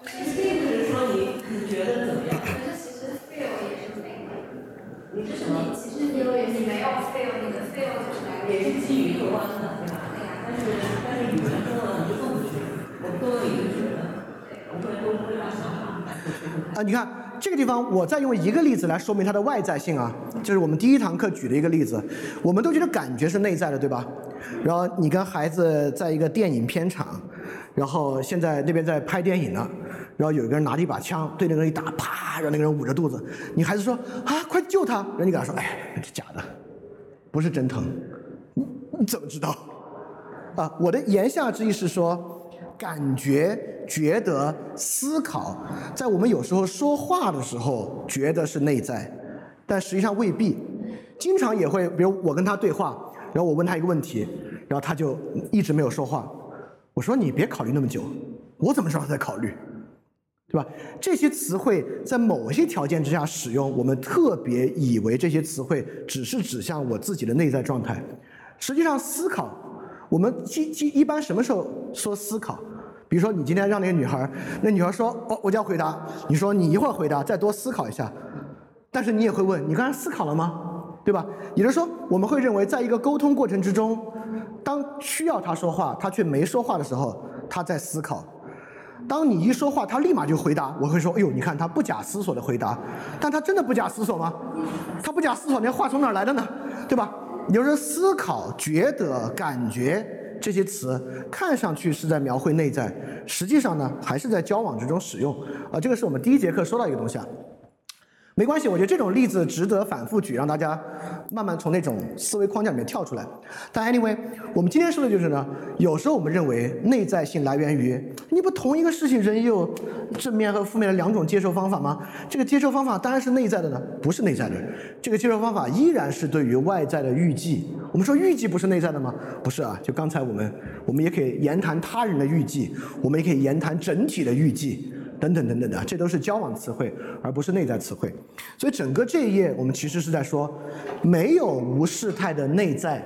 S4: 其实并不是说你你觉得怎么样，
S5: 可是其实 feel 也是没的，
S4: 你是什么？
S5: 其实你有你没有 feel，你的 feel 就是来
S4: 也是基于客观的，对吧？
S5: 对呀，
S4: 但是但是语言中文你就更不觉得，我们中文里就觉得，我们都会把想法
S1: 啊，你看这个地方，我再用一个例子来说明它的外在性啊，就是我们第一堂课举的一个例子，我们都觉得感觉是内在的，对吧？然后你跟孩子在一个电影片场，然后现在那边在拍电影呢，然后有一个人拿着一把枪对那个人一打，啪，让那个人捂着肚子，你孩子说啊，快救他，然后你给他说，哎，那是假的，不是真疼，你你怎么知道？啊，我的言下之意是说，感觉、觉得、思考，在我们有时候说话的时候，觉得是内在，但实际上未必。经常也会，比如我跟他对话，然后我问他一个问题，然后他就一直没有说话。我说你别考虑那么久，我怎么知道他在考虑？对吧？这些词汇在某些条件之下使用，我们特别以为这些词汇只是指向我自己的内在状态。实际上，思考，我们基基一般什么时候说思考？比如说，你今天让那个女孩儿，那女孩儿说：“哦，我就要回答。”你说你一会儿回答，再多思考一下。但是你也会问：“你刚才思考了吗？”对吧？也就是说，我们会认为，在一个沟通过程之中，当需要他说话，他却没说话的时候，他在思考。当你一说话，他立马就回答，我会说：“哎呦，你看他不假思索的回答，但他真的不假思索吗？他不假思索，那话从哪儿来的呢？对吧？有人思考、觉得、感觉这些词，看上去是在描绘内在，实际上呢，还是在交往之中使用。啊，这个是我们第一节课说到一个东西啊。没关系，我觉得这种例子值得反复举，让大家慢慢从那种思维框架里面跳出来。但 anyway，我们今天说的就是呢，有时候我们认为内在性来源于你不同一个事情，人也有正面和负面的两种接受方法吗？这个接受方法当然是内在的呢，不是内在的。这个接受方法依然是对于外在的预计。我们说预计不是内在的吗？不是啊，就刚才我们我们也可以言谈他人的预计，我们也可以言谈整体的预计。等等等等的，这都是交往词汇，而不是内在词汇。所以整个这一页，我们其实是在说，没有无事态的内在，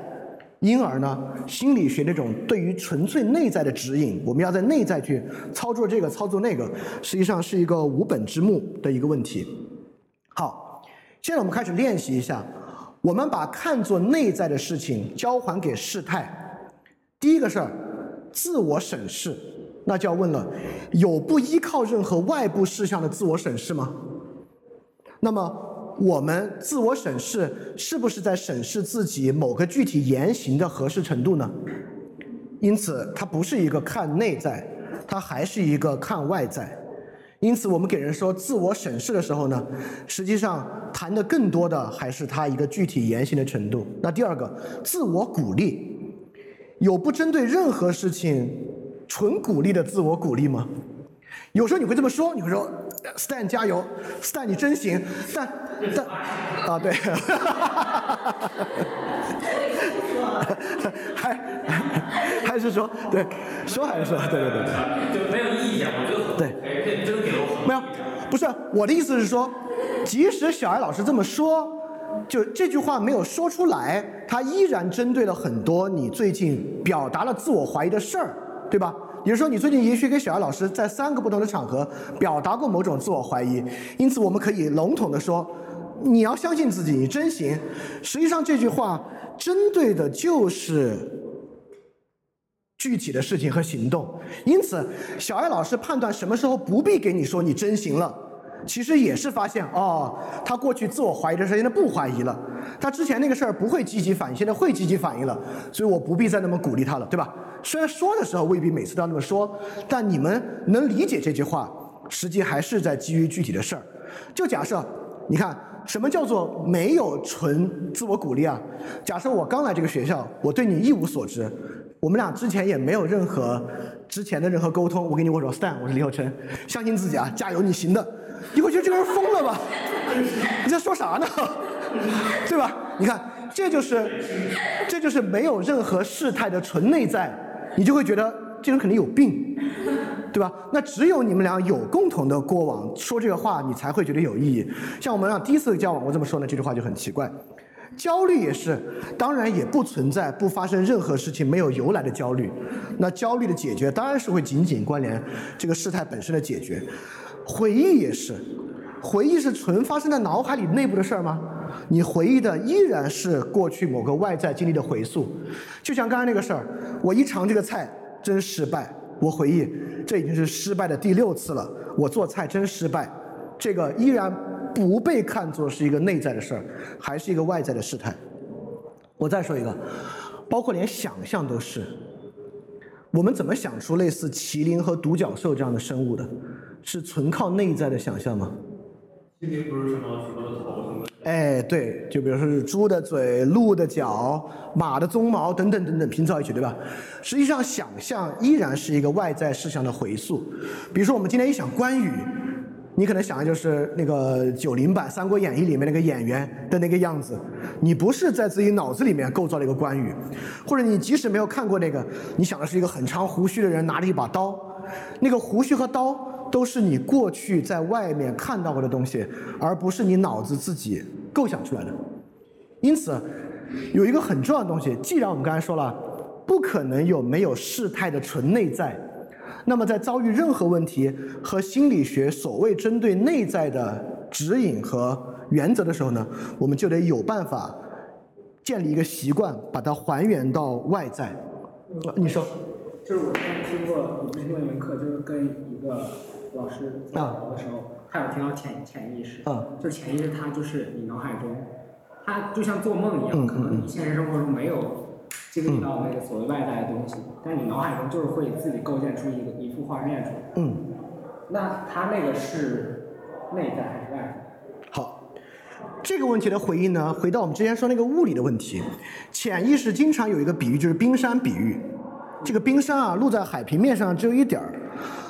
S1: 因而呢，心理学这种对于纯粹内在的指引，我们要在内在去操作这个操作那个，实际上是一个无本之木的一个问题。好，现在我们开始练习一下，我们把看作内在的事情交还给事态。第一个事儿，自我审视。那就要问了，有不依靠任何外部事项的自我审视吗？那么我们自我审视是不是在审视自己某个具体言行的合适程度呢？因此，它不是一个看内在，它还是一个看外在。因此，我们给人说自我审视的时候呢，实际上谈的更多的还是他一个具体言行的程度。那第二个，自我鼓励，有不针对任何事情。纯鼓励的自我鼓励吗？有时候你会这么说，你会说，Stan 加油，Stan 你真行，但但啊对，还还是说对，说还是说对对对对，
S3: 就没有意义啊，我觉得
S1: 对，
S3: 哎，这真给我
S1: 没有，不是我的意思是说，即使小艾老师这么说，就这句话没有说出来，他依然针对了很多你最近表达了自我怀疑的事儿，对吧？也就是说，你最近也许给小艾老师在三个不同的场合表达过某种自我怀疑，因此我们可以笼统的说，你要相信自己，你真行。实际上这句话针对的就是具体的事情和行动，因此小艾老师判断什么时候不必给你说你真行了。其实也是发现哦，他过去自我怀疑的事，现在不怀疑了。他之前那个事儿不会积极反应，现在会积极反应了。所以我不必再那么鼓励他了，对吧？虽然说的时候未必每次都要那么说，但你们能理解这句话，实际还是在基于具体的事儿。就假设，你看什么叫做没有纯自我鼓励啊？假设我刚来这个学校，我对你一无所知，我们俩之前也没有任何之前的任何沟通。我跟你握手，Stan，我是李厚成，相信自己啊，加油，你行的。你会觉得这个人疯了吧？你在说啥呢？对吧？你看，这就是，这就是没有任何事态的纯内在，你就会觉得这人肯定有病，对吧？那只有你们俩有共同的过往，说这个话你才会觉得有意义。像我们俩第一次交往，我这么说呢，这句话就很奇怪。焦虑也是，当然也不存在不发生任何事情没有由来的焦虑。那焦虑的解决当然是会紧紧关联这个事态本身的解决。回忆也是，回忆是纯发生在脑海里内部的事儿吗？你回忆的依然是过去某个外在经历的回溯，就像刚才那个事儿，我一尝这个菜真失败，我回忆这已经是失败的第六次了，我做菜真失败，这个依然不被看作是一个内在的事儿，还是一个外在的事态。我再说一个，包括连想象都是，我们怎么想出类似麒麟和独角兽这样的生物的？是纯靠内在的想象吗？
S3: 麒麟不是什么什么的头什么的？
S1: 哎，对，就比如说是猪的嘴、鹿的脚、马的鬃毛等等等等拼凑一起，对吧？实际上，想象依然是一个外在事项的回溯。比如说，我们今天一想关羽，你可能想的就是那个九零版《三国演义》里面那个演员的那个样子，你不是在自己脑子里面构造了一个关羽，或者你即使没有看过那个，你想的是一个很长胡须的人拿着一把刀，那个胡须和刀。都是你过去在外面看到过的东西，而不是你脑子自己构想出来的。因此，有一个很重要的东西，既然我们刚才说了，不可能有没有事态的纯内在，那么在遭遇任何问题和心理学所谓针对内在的指引和原则的时候呢，我们就得有办法建立一个习惯，把它还原到外在。你说，
S6: 就是我之前听过，我之前听过一门课，就是跟一个。老师在聊的时候，他有提到潜潜意识，
S1: 嗯，
S6: 就潜意识，它就是你脑海中，它就像做梦一样，可能你现实生活中没有经历到那个所谓外在的东西，但你脑海中就是会自己构建出一个一幅画面出来，
S1: 嗯，
S6: 那它那个是内在还是外在？
S1: 好，这个问题的回应呢，回到我们之前说那个物理的问题，潜意识经常有一个比喻，就是冰山比喻，这个冰山啊，露在海平面上只有一点儿。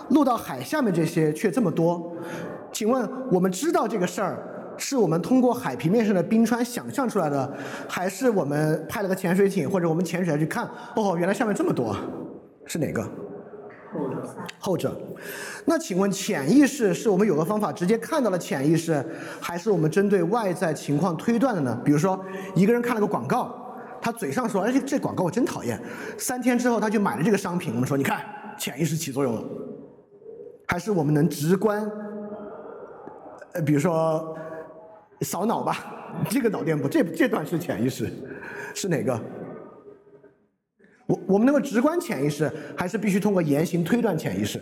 S1: 露到海下面这些却这么多，请问我们知道这个事儿是我们通过海平面上的冰川想象出来的，还是我们派了个潜水艇或者我们潜水下去看？哦，原来下面这么多，是哪个？
S6: 后者。
S1: 后者。那请问潜意识是我们有个方法直接看到了潜意识，还是我们针对外在情况推断的呢？比如说一个人看了个广告，他嘴上说：“哎，这这广告我真讨厌。”三天之后他就买了这个商品，我们说：“你看，潜意识起作用了。”还是我们能直观，呃，比如说扫脑吧，这个脑电波，这这段是潜意识，是哪个？我我们能够直观潜意识，还是必须通过言行推断潜意识？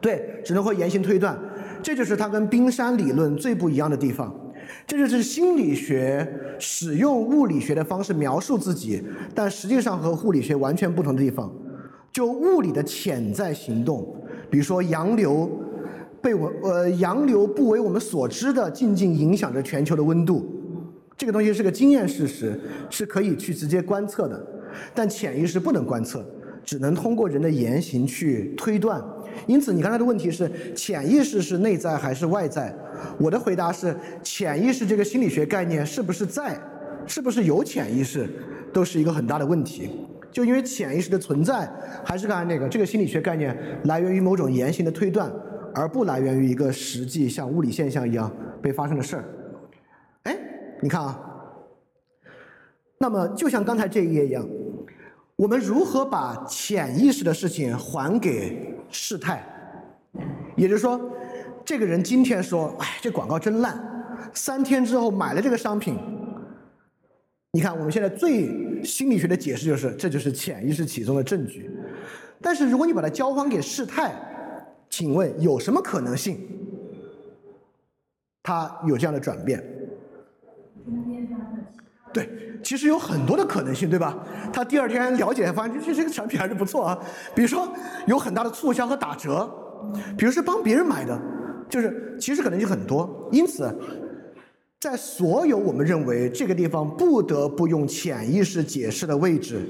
S1: 对，只能会言行推断，这就是它跟冰山理论最不一样的地方。这就是心理学使用物理学的方式描述自己，但实际上和物理学完全不同的地方。就物理的潜在行动，比如说洋流被我呃洋流不为我们所知的静静影响着全球的温度，这个东西是个经验事实，是可以去直接观测的，但潜意识不能观测，只能通过人的言行去推断。因此，你刚才的问题是潜意识是内在还是外在？我的回答是潜意识这个心理学概念是不是在，是不是有潜意识，都是一个很大的问题。就因为潜意识的存在，还是刚才那个这个心理学概念来源于某种言行的推断，而不来源于一个实际像物理现象一样被发生的事儿。哎，你看啊，那么就像刚才这一页一样，我们如何把潜意识的事情还给事态？也就是说，这个人今天说：“哎，这广告真烂。”三天之后买了这个商品，你看我们现在最心理学的解释就是，这就是潜意识启动的证据。但是如果你把它交还给事态，请问有什么可能性？它有这样的转变？对，其实有很多的可能性，对吧？他第二天了解，发现这这个产品还是不错啊。比如说有很大的促销和打折，比如是帮别人买的，就是其实可能性很多。因此，在所有我们认为这个地方不得不用潜意识解释的位置，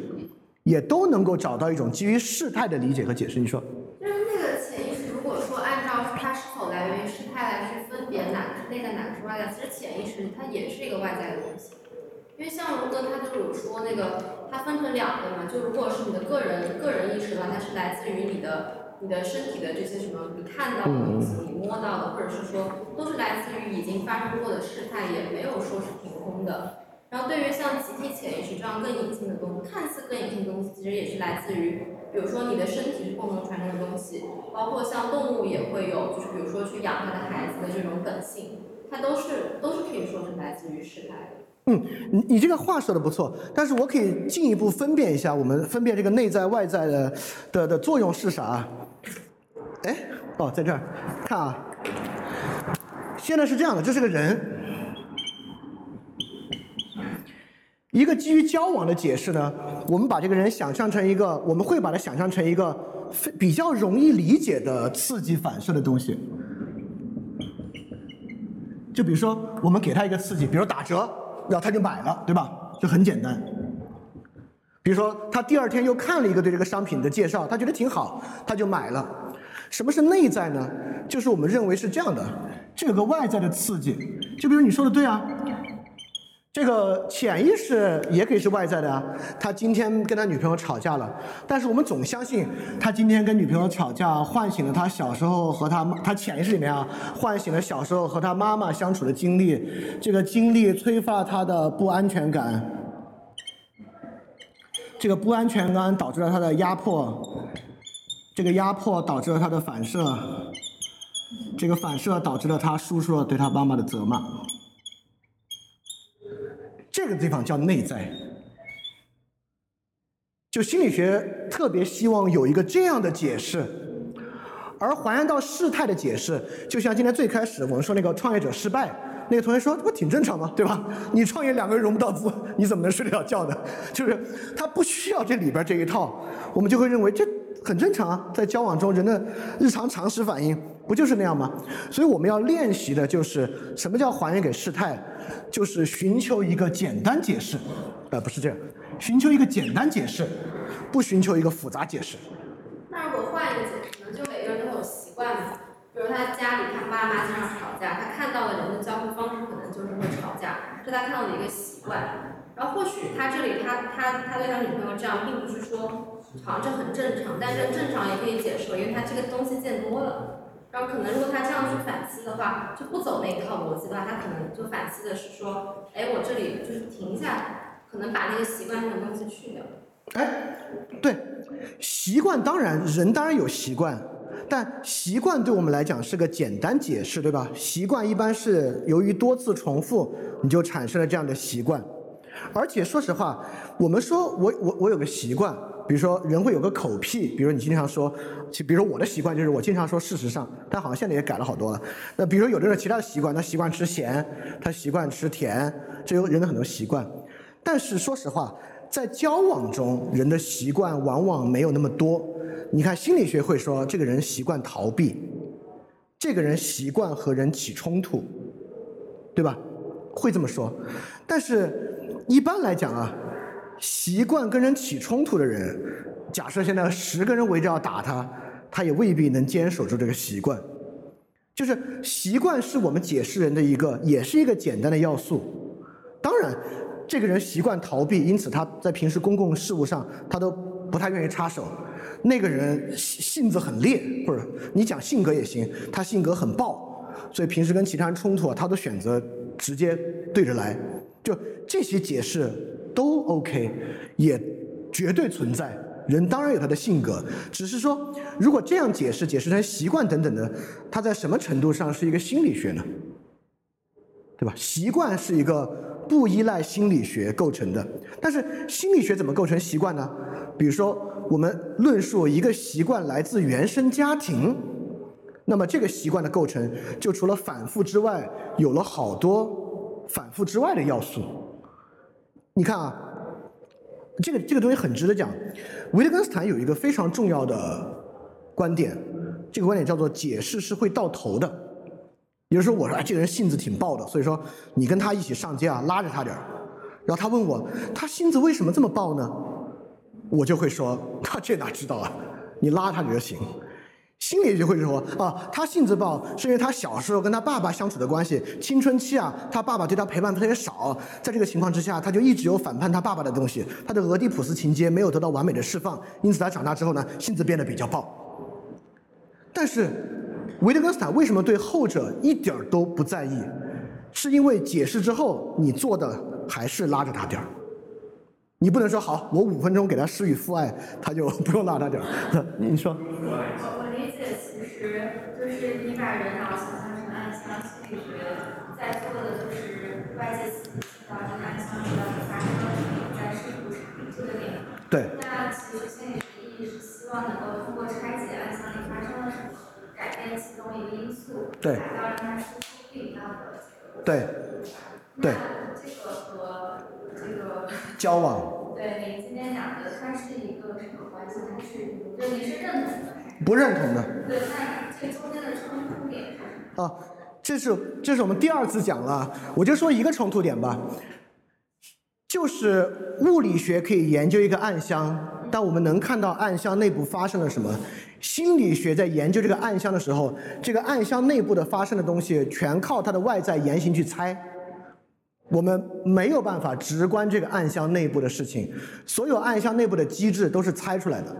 S1: 也都能够找到一种基于事态的理解和解释。你说？
S5: 就是那个潜意识，如果说按照它是否来源于事态来去分别哪个是内在，哪个是外在，其实潜意识它也是一个外在的东西。因为像如果他就有说那个，它分成两个嘛，就如果是你的个人个人意识的话，它是来自于你的你的身体的这些什么你看到的东西，你摸到的，或者是说都是来自于已经发生过的事态，也没有说是凭空的。然后对于像集体潜意识这样更隐性的东西，看似更隐性的东西，其实也是来自于，比如说你的身体是共同传承的东西，包括像动物也会有，就是比如说去养它的孩子的这种本性，它都是都是可以说是来自于事态的。
S1: 嗯，你你这个话说的不错，但是我可以进一步分辨一下，我们分辨这个内在外在的的的作用是啥？哎，哦，在这儿，看啊，现在是这样的，这是个人，一个基于交往的解释呢，我们把这个人想象成一个，我们会把它想象成一个非比较容易理解的刺激反射的东西。就比如说，我们给他一个刺激，比如打折。然后他就买了，对吧？就很简单。比如说，他第二天又看了一个对这个商品的介绍，他觉得挺好，他就买了。什么是内在呢？就是我们认为是这样的，这有个外在的刺激。就比如你说的对啊，这个潜意识也可以是外在的啊。他今天跟他女朋友吵架了，但是我们总相信他今天跟女朋友吵架，唤醒了他小时候和他他潜意识里面啊，唤醒了小时候和他妈妈相处的经历，这个经历催发了他的不安全感，这个不安全感导致了他的压迫，这个压迫导致了他的反射，这个反射导致了他叔叔对他妈妈的责骂。这个地方叫内在，就心理学特别希望有一个这样的解释，而还原到事态的解释，就像今天最开始我们说那个创业者失败，那个同学说不挺正常吗？对吧？你创业两个人融不到资，你怎么能睡得了觉呢？就是他不需要这里边这一套，我们就会认为这很正常啊，在交往中人的日常常识反应不就是那样吗？所以我们要练习的就是什么叫还原给事态。就是寻求一个简单解释，呃，不是这样，寻求一个简单解释，不寻求一个复杂解释。
S5: 那如果换一个解释呢？就每个人都有习惯嘛，比如他家里他爸妈经常吵架，他看到的人的交互方式可能就是会吵架，是他看到的一个习惯。然后或许他这里他他他对他女朋友这样，并不是说好像这很正常，但是正常也可以解释，因为他这个东西见多了。然后可能如果他这样去反思的话，就不走那一套逻辑的话，他可能就反思的是说，哎，我这里就是停下来，可能把那个习惯性的东西去掉。
S1: 哎，对，习惯当然人当然有习惯，但习惯对我们来讲是个简单解释，对吧？习惯一般是由于多次重复，你就产生了这样的习惯。而且说实话，我们说我我我有个习惯。比如说，人会有个口癖，比如你经常说，其比如说我的习惯就是我经常说事实上，但好像现在也改了好多了。那比如说有的人其他的习惯，他习惯吃咸，他习惯吃甜，这有人的很多习惯。但是说实话，在交往中，人的习惯往往没有那么多。你看心理学会说，这个人习惯逃避，这个人习惯和人起冲突，对吧？会这么说。但是一般来讲啊。习惯跟人起冲突的人，假设现在十个人围着要打他，他也未必能坚守住这个习惯。就是习惯是我们解释人的一个，也是一个简单的要素。当然，这个人习惯逃避，因此他在平时公共事务上他都不太愿意插手。那个人性子很烈，或者你讲性格也行，他性格很暴，所以平时跟其他人冲突啊，他都选择直接对着来。就这些解释都 OK，也绝对存在。人当然有他的性格，只是说，如果这样解释，解释成习惯等等的，它在什么程度上是一个心理学呢？对吧？习惯是一个不依赖心理学构成的，但是心理学怎么构成习惯呢？比如说，我们论述一个习惯来自原生家庭，那么这个习惯的构成就除了反复之外，有了好多反复之外的要素。你看啊，这个这个东西很值得讲。维特根斯坦有一个非常重要的观点，这个观点叫做解释是会到头的。也就是说，我说哎，这个人性子挺暴的，所以说你跟他一起上街啊，拉着他点儿。然后他问我，他性子为什么这么暴呢？我就会说，他这哪知道啊？你拉他就行。心里就会说啊，他性子暴是因为他小时候跟他爸爸相处的关系，青春期啊，他爸爸对他陪伴特别少，在这个情况之下，他就一直有反叛他爸爸的东西，他的俄狄浦斯情节没有得到完美的释放，因此他长大之后呢，性子变得比较暴。但是。维特根斯坦为什么对后者一点儿都不在意？是因为解释之后，你做的还是拉着他点儿。你不能说好，我五分钟给他施与父爱，他就不用拉他点儿。你说。
S5: 我我理解，其实就是你把人脑想象成暗箱，心理学在做的就是外界刺激到这个暗箱里到底发生了什么，在试图查这个点。
S1: 对。
S5: 那其实心理学意义是希望能够通过拆解暗箱里发生了什么。改变其中一个因素，达到让它输出不一样的结果。
S1: 对，对。
S5: 这个和这个
S1: 交往。
S5: 对你今天讲的，它是一个什么关系？它是，就你是认同的？
S1: 不认同的。
S5: 对，那这中间的冲突点？啊，
S1: 这是这是我们第二次讲了，我就说一个冲突点吧，就是物理学可以研究一个暗箱，但我们能看到暗箱内部发生了什么。心理学在研究这个暗箱的时候，这个暗箱内部的发生的东西全靠它的外在言行去猜，我们没有办法直观这个暗箱内部的事情，所有暗箱内部的机制都是猜出来的。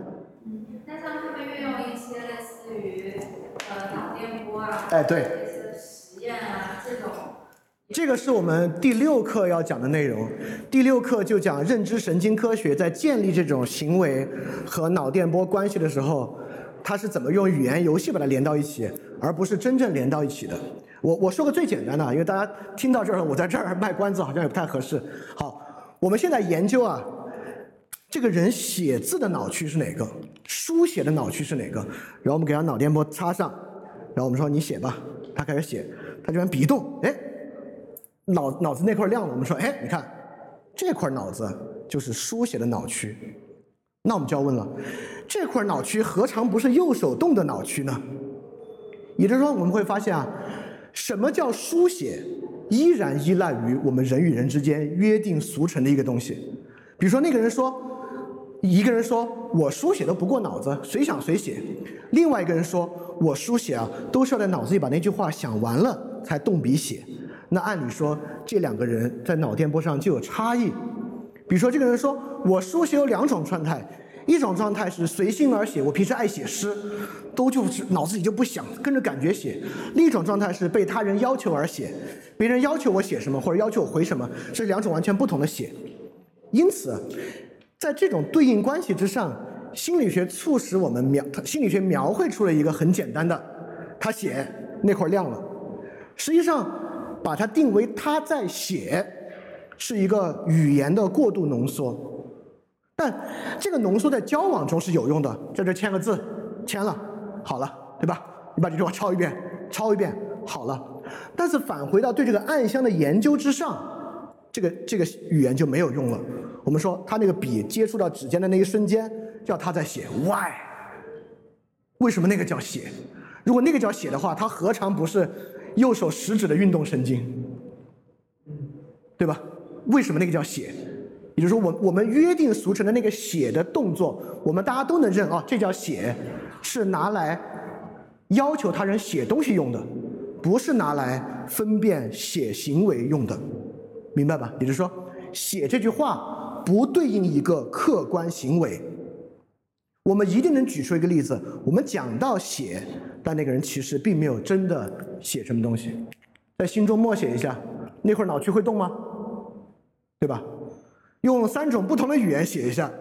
S5: 嗯，那像他们运用一些类似于呃脑电波啊，
S1: 哎对，
S5: 实验啊这种，
S1: 这个是我们第六课要讲的内容。第六课就讲认知神经科学在建立这种行为和脑电波关系的时候。它是怎么用语言游戏把它连到一起，而不是真正连到一起的？我我说个最简单的，因为大家听到这儿，我在这儿卖关子好像也不太合适。好，我们现在研究啊，这个人写字的脑区是哪个？书写的脑区是哪个？然后我们给他脑电波插上，然后我们说你写吧，他开始写，他居然笔动，哎，脑脑子那块亮了。我们说，哎，你看这块脑子就是书写的脑区。那我们就要问了，这块脑区何尝不是右手动的脑区呢？也就是说，我们会发现啊，什么叫书写，依然依赖于我们人与人之间约定俗成的一个东西。比如说，那个人说，一个人说我书写都不过脑子，随想随写；另外一个人说我书写啊，都是要在脑子里把那句话想完了才动笔写。那按理说，这两个人在脑电波上就有差异。比如说，这个人说我书写有两种状态，一种状态是随心而写，我平时爱写诗，都就是脑子里就不想，跟着感觉写；另一种状态是被他人要求而写，别人要求我写什么或者要求我回什么，是两种完全不同的写。因此，在这种对应关系之上，心理学促使我们描，心理学描绘出了一个很简单的，他写那块亮了，实际上把它定为他在写。是一个语言的过度浓缩，但这个浓缩在交往中是有用的。在这签个字，签了，好了，对吧？你把这句话抄一遍，抄一遍，好了。但是返回到对这个暗箱的研究之上，这个这个语言就没有用了。我们说他那个笔接触到指尖的那一瞬间，叫他在写 why？为什么那个叫写？如果那个叫写的话，他何尝不是右手食指的运动神经？对吧？为什么那个叫写？也就是说，我我们约定俗成的那个写的动作，我们大家都能认啊，这叫写，是拿来要求他人写东西用的，不是拿来分辨写行为用的，明白吧？也就是说，写这句话不对应一个客观行为。我们一定能举出一个例子，我们讲到写，但那个人其实并没有真的写什么东西，在心中默写一下，那会儿脑区会动吗？对吧？用三种不同的语言写一下，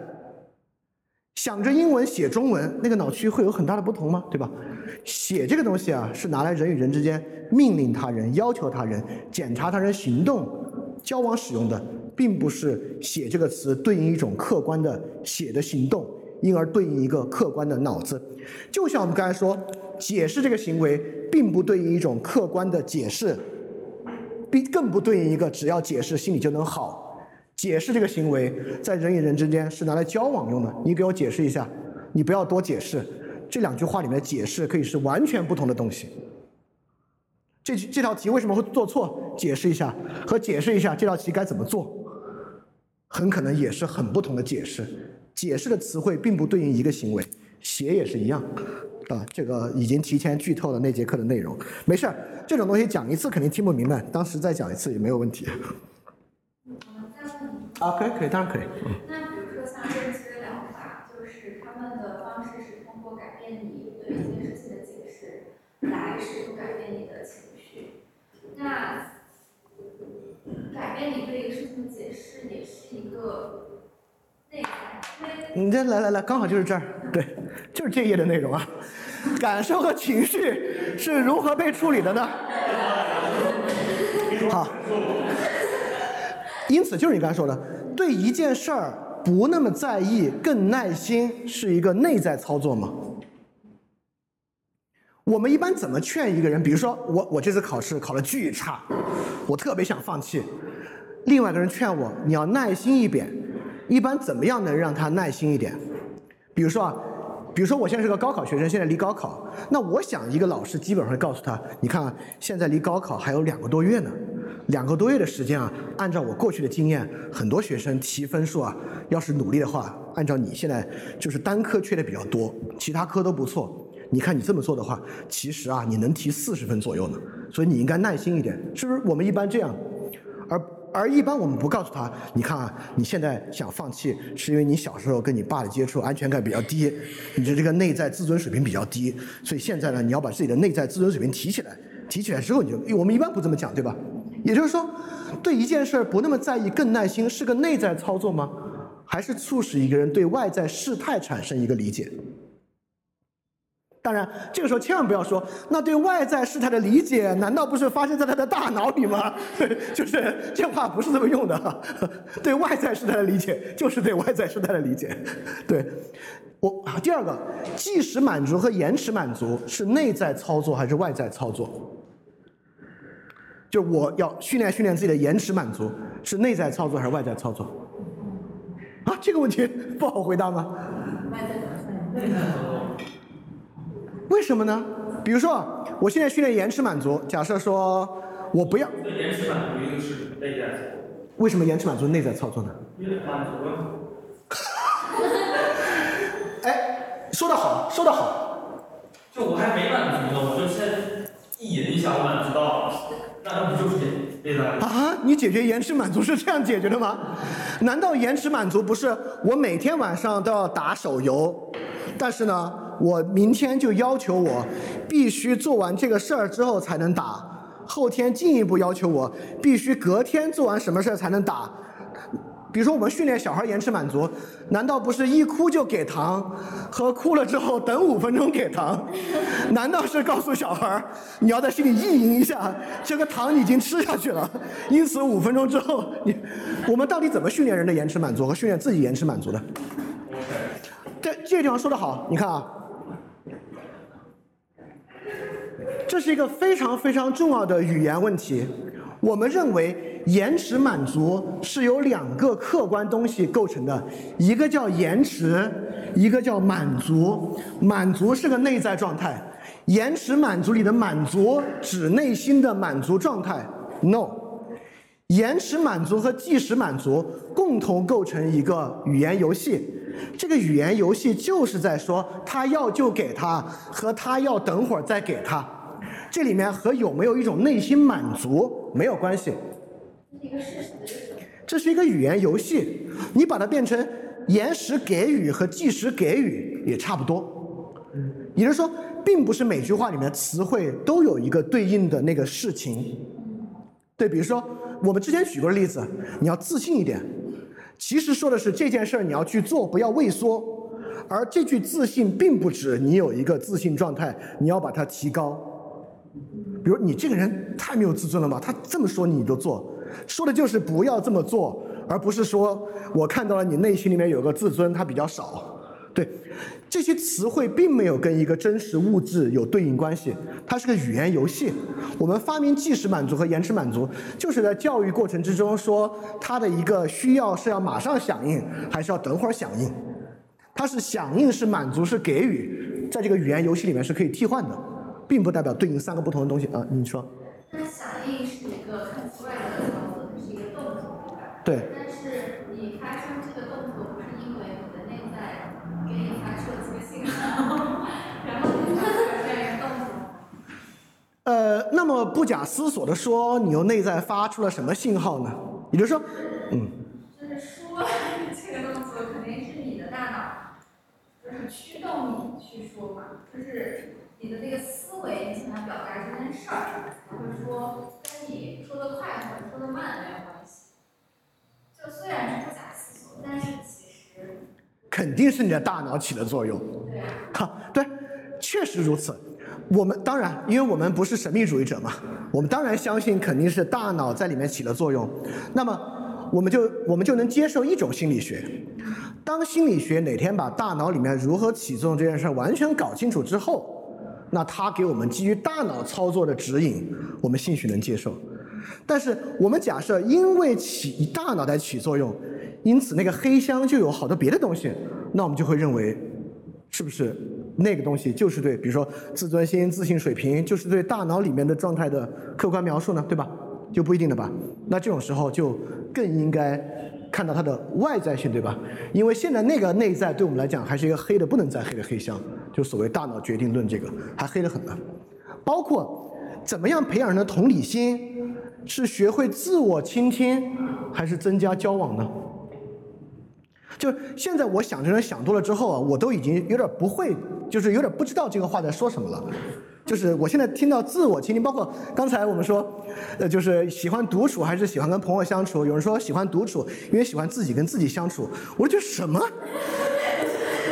S1: 想着英文写中文，那个脑区会有很大的不同吗？对吧？写这个东西啊，是拿来人与人之间命令他人、要求他人、检查他人行动、交往使用的，并不是写这个词对应一种客观的写的行动，因而对应一个客观的脑子。就像我们刚才说，解释这个行为，并不对应一种客观的解释，并更不对应一个只要解释心里就能好。解释这个行为在人与人之间是拿来交往用的，你给我解释一下，你不要多解释。这两句话里面的解释可以是完全不同的东西。这这道题为什么会做错？解释一下和解释一下这道题该怎么做，很可能也是很不同的解释。解释的词汇并不对应一个行为，写也是一样。啊，这个已经提前剧透了那节课的内容。没事儿，这种东西讲一次肯定听不明白，当时再讲一次也没有问题。啊，可以，可以，当然可以。嗯。
S5: 那比如说像认知疗法，就是他们的方式是通过改变你对一件事情的解释，来试图改变你的情绪。那改变你对一个事情的解释，也是一个内在。
S1: 你这来来来，刚好就是这儿，对，就是这页的内容啊。感受和情绪是如何被处理的呢？好。因此，就是你刚才说的，对一件事儿不那么在意，更耐心，是一个内在操作吗？我们一般怎么劝一个人？比如说，我我这次考试考的巨差，我特别想放弃。另外一个人劝我，你要耐心一点。一般怎么样能让他耐心一点？比如说啊，比如说我现在是个高考学生，现在离高考，那我想一个老师基本上会告诉他，你看，现在离高考还有两个多月呢。两个多月的时间啊，按照我过去的经验，很多学生提分数啊，要是努力的话，按照你现在就是单科缺的比较多，其他科都不错。你看你这么做的话，其实啊，你能提四十分左右呢。所以你应该耐心一点，是不是？我们一般这样，而而一般我们不告诉他，你看啊，你现在想放弃，是因为你小时候跟你爸的接触安全感比较低，你的这个内在自尊水平比较低，所以现在呢，你要把自己的内在自尊水平提起来，提起来之后你就，我们一般不这么讲，对吧？也就是说，对一件事儿不那么在意，更耐心，是个内在操作吗？还是促使一个人对外在事态产生一个理解？当然，这个时候千万不要说，那对外在事态的理解，难道不是发生在他的大脑里吗？就是这话不是这么用的。对外在事态的理解，就是对外在事态的理解。对我第二个，即时满足和延迟满足是内在操作还是外在操作？就我要训练训练自己的延迟满足，是内在操作还是外在操作？啊，这个问题不好回答吗？
S4: 外在操作。
S1: 为什么呢？比如说，我现在训练延迟满足，假设说我不要。
S3: 延迟满足一定是内在操作。
S1: 为什么延迟满足内在操作呢？
S3: 因为满足了。
S1: 哎，说得好，说得好。
S3: 就我还没满足呢，我就先意淫一下，我满足到了。那不就是内在
S1: 啊？你解决延迟满足是这样解决的吗？难道延迟满足不是我每天晚上都要打手游，但是呢，我明天就要求我必须做完这个事儿之后才能打，后天进一步要求我必须隔天做完什么事儿才能打？比如说，我们训练小孩延迟满足，难道不是一哭就给糖，和哭了之后等五分钟给糖？难道是告诉小孩你要在心里意淫一下，这个糖你已经吃下去了，因此五分钟之后你，我们到底怎么训练人的延迟满足和训练自己延迟满足的？这这个地方说的好，你看啊，这是一个非常非常重要的语言问题。我们认为延迟满足是由两个客观东西构成的，一个叫延迟，一个叫满足。满足是个内在状态，延迟满足里的满足指内心的满足状态。No，延迟满足和即时满足共同构成一个语言游戏。这个语言游戏就是在说他要就给他，和他要等会儿再给他。这里面和有没有一种内心满足没有关系。这是一个语言游戏，你把它变成延时给予和即时给予也差不多。也就是说，并不是每句话里面词汇都有一个对应的那个事情。对，比如说我们之前举过的例子，你要自信一点，其实说的是这件事儿你要去做，不要畏缩。而这句自信并不指你有一个自信状态，你要把它提高。比如你这个人太没有自尊了嘛，他这么说你就做，说的就是不要这么做，而不是说我看到了你内心里面有个自尊，它比较少。对，这些词汇并没有跟一个真实物质有对应关系，它是个语言游戏。我们发明即时满足和延迟满足，就是在教育过程之中说它的一个需要是要马上响应，还是要等会儿响应。它是响应是满足是给予，在这个语言游戏里面是可以替换的，并不代表对应三个不同的东西啊。你说？
S5: 那响应是一个很奇怪的操作，它是一个动作，对吧？
S1: 对。
S5: 但是你发出这个动作，不是因为你的内在给你发出了这个信号，然后你才有这样一个动作。
S1: 呃，那么不假思索的说，你又内在发出了什么信号呢？也就是说，嗯。
S5: 就是说这个动作肯定是你的大脑。就是驱动你去说嘛，就是你的那个思维，你想要表达这件事儿，才会说跟你说的快或者说的慢没有关系。就虽然是不假思索，但是其实
S1: 肯定是你的大脑起了作用。
S5: 对。
S1: 好，对，确实如此。我们当然，因为我们不是神秘主义者嘛，我们当然相信肯定是大脑在里面起了作用。那么。我们就我们就能接受一种心理学，当心理学哪天把大脑里面如何起作用这件事完全搞清楚之后，那他给我们基于大脑操作的指引，我们兴许能接受。但是我们假设因为起大脑在起作用，因此那个黑箱就有好多别的东西，那我们就会认为，是不是那个东西就是对，比如说自尊心、自信水平，就是对大脑里面的状态的客观描述呢？对吧？就不一定的吧？那这种时候就更应该看到它的外在性，对吧？因为现在那个内在对我们来讲还是一个黑的不能再黑的黑箱，就所谓大脑决定论这个还黑得很呢。包括怎么样培养人的同理心，是学会自我倾听，还是增加交往呢？就现在我想这人想多了之后啊，我都已经有点不会，就是有点不知道这个话在说什么了。就是我现在听到自我倾听，包括刚才我们说，呃，就是喜欢独处还是喜欢跟朋友相处？有人说喜欢独处，因为喜欢自己跟自己相处。我说这什么？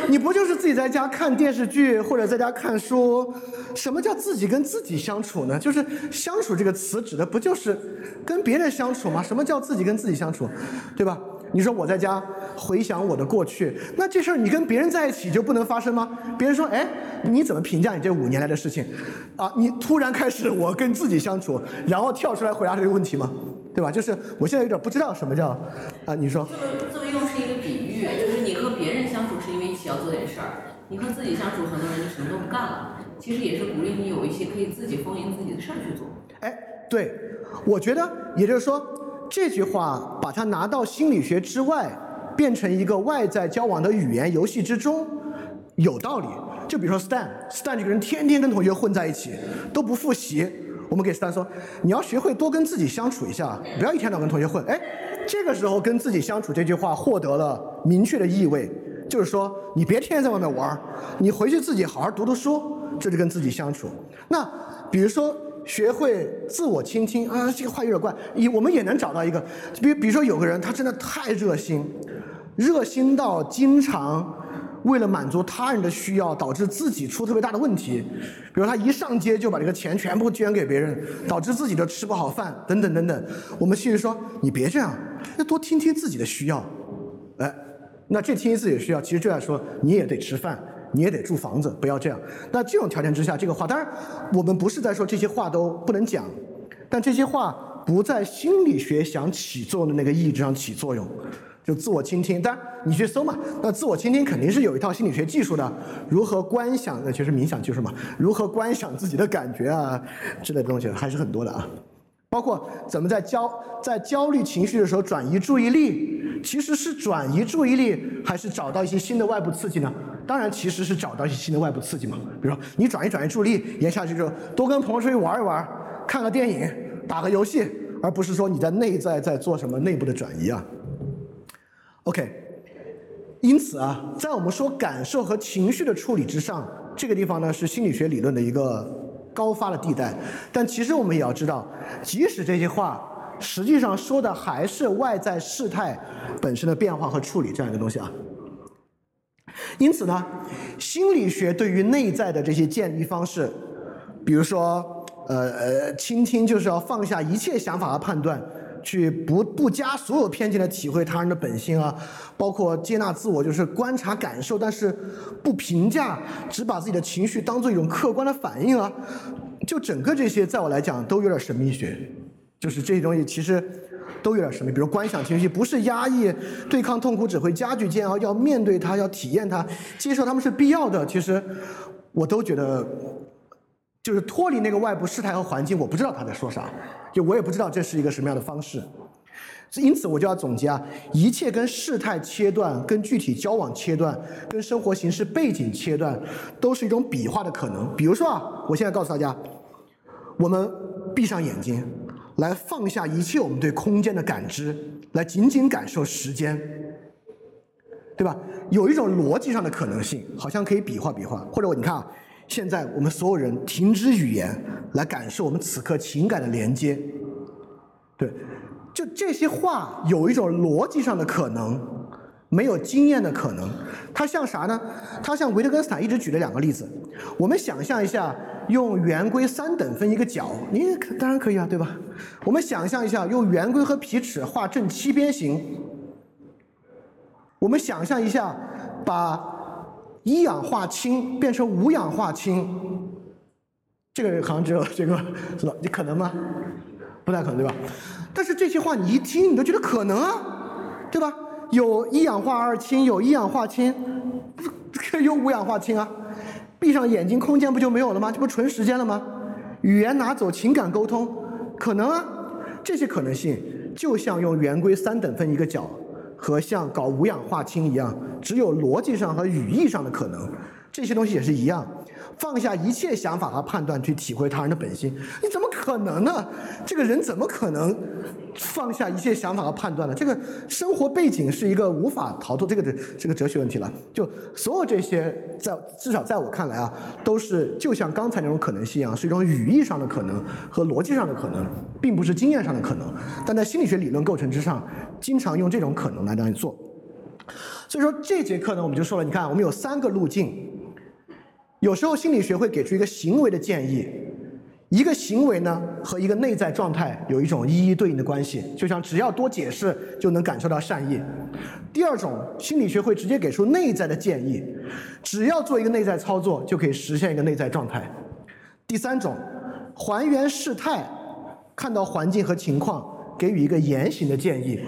S1: 你不就是自己在家看电视剧或者在家看书？什么叫自己跟自己相处呢？就是相处这个词指的不就是跟别人相处吗？什么叫自己跟自己相处？对吧？你说我在家回想我的过去，那这事儿你跟别人在一起就不能发生吗？别人说，哎，你怎么评价你这五年来的事情？啊，你突然开始我跟自己相处，然后跳出来回答这个问题吗？对吧？就是我现在有点不知道什么叫啊，你说。
S4: 这个用是一个比喻，就是你和别人相处是因为一起要做点事儿，你和自己相处，很多人就什么都不干了。其实也是鼓励你有一些可以自己丰盈自己的事儿去做。
S1: 哎，对，我觉得也就是说。这句话把它拿到心理学之外，变成一个外在交往的语言游戏之中，有道理。就比如说 Stan，Stan 这个人天天跟同学混在一起，都不复习。我们给 Stan 说，你要学会多跟自己相处一下，不要一天到晚跟同学混。哎，这个时候跟自己相处这句话获得了明确的意味，就是说你别天天在外面玩，你回去自己好好读读书，这就跟自己相处。那比如说。学会自我倾听啊，这个话有点怪。也我们也能找到一个，比比如说有个人，他真的太热心，热心到经常为了满足他人的需要，导致自己出特别大的问题。比如他一上街就把这个钱全部捐给别人，导致自己都吃不好饭，等等等等。我们其实说，你别这样，要多听听自己的需要。哎，那这听听自己的需要，其实就在说你也得吃饭。你也得住房子，不要这样。那这种条件之下，这个话当然，我们不是在说这些话都不能讲，但这些话不在心理学想起作用的那个意义上起作用，就自我倾听。当然你去搜嘛，那自我倾听肯定是有一套心理学技术的，如何观想，那其实冥想技术嘛，如何观想自己的感觉啊之类的东西还是很多的啊。包括怎么在焦在焦虑情绪的时候转移注意力，其实是转移注意力还是找到一些新的外部刺激呢？当然，其实是找到一些新的外部刺激嘛。比如说，你转移转移注意力，言下之意就是多跟朋友出去玩一玩，看个电影，打个游戏，而不是说你在内在在做什么内部的转移啊。OK，因此啊，在我们说感受和情绪的处理之上，这个地方呢是心理学理论的一个高发的地带。但其实我们也要知道，即使这些话实际上说的还是外在事态本身的变化和处理这样一个东西啊。因此呢，心理学对于内在的这些建立方式，比如说，呃呃，倾听就是要放下一切想法和判断，去不不加所有偏见的体会他人的本性啊，包括接纳自我，就是观察感受，但是不评价，只把自己的情绪当做一种客观的反应啊，就整个这些，在我来讲都有点神秘学，就是这些东西其实。都有点神秘，比如观想情绪，不是压抑、对抗痛苦，只会加剧煎熬。要面对它，要体验它，接受它们是必要的。其实，我都觉得，就是脱离那个外部事态和环境，我不知道他在说啥，就我也不知道这是一个什么样的方式。因此，我就要总结啊，一切跟事态切断、跟具体交往切断、跟生活形式背景切断，都是一种比划的可能。比如说啊，我现在告诉大家，我们闭上眼睛。来放下一切我们对空间的感知，来仅仅感受时间，对吧？有一种逻辑上的可能性，好像可以比划比划。或者你看啊，现在我们所有人停止语言，来感受我们此刻情感的连接，对，就这些话有一种逻辑上的可能，没有经验的可能。它像啥呢？它像维特根斯坦一直举的两个例子。我们想象一下。用圆规三等分一个角，你当然可以啊，对吧？我们想象一下，用圆规和皮尺画正七边形。我们想象一下，把一氧化氢变成五氧化氢，这个好像只有这个是吧？你可能吗？不太可能，对吧？但是这些话你一听，你都觉得可能啊，对吧？有一氧化二氢，有一氧化氢，有五氧化氢啊。闭上眼睛，空间不就没有了吗？这不纯时间了吗？语言拿走，情感沟通，可能啊。这些可能性就像用圆规三等分一个角，和像搞无氧化氢一样，只有逻辑上和语义上的可能。这些东西也是一样。放下一切想法和判断去体会他人的本心，你怎么可能呢？这个人怎么可能放下一切想法和判断呢？这个生活背景是一个无法逃脱这个的这个哲学问题了。就所有这些，在至少在我看来啊，都是就像刚才那种可能性一样，是一种语义上的可能和逻辑上的可能，并不是经验上的可能。但在心理学理论构成之上，经常用这种可能来让你做。所以说这节课呢，我们就说了，你看我们有三个路径。有时候心理学会给出一个行为的建议，一个行为呢和一个内在状态有一种一一对应的关系，就像只要多解释就能感受到善意。第二种心理学会直接给出内在的建议，只要做一个内在操作就可以实现一个内在状态。第三种还原事态，看到环境和情况，给予一个言行的建议。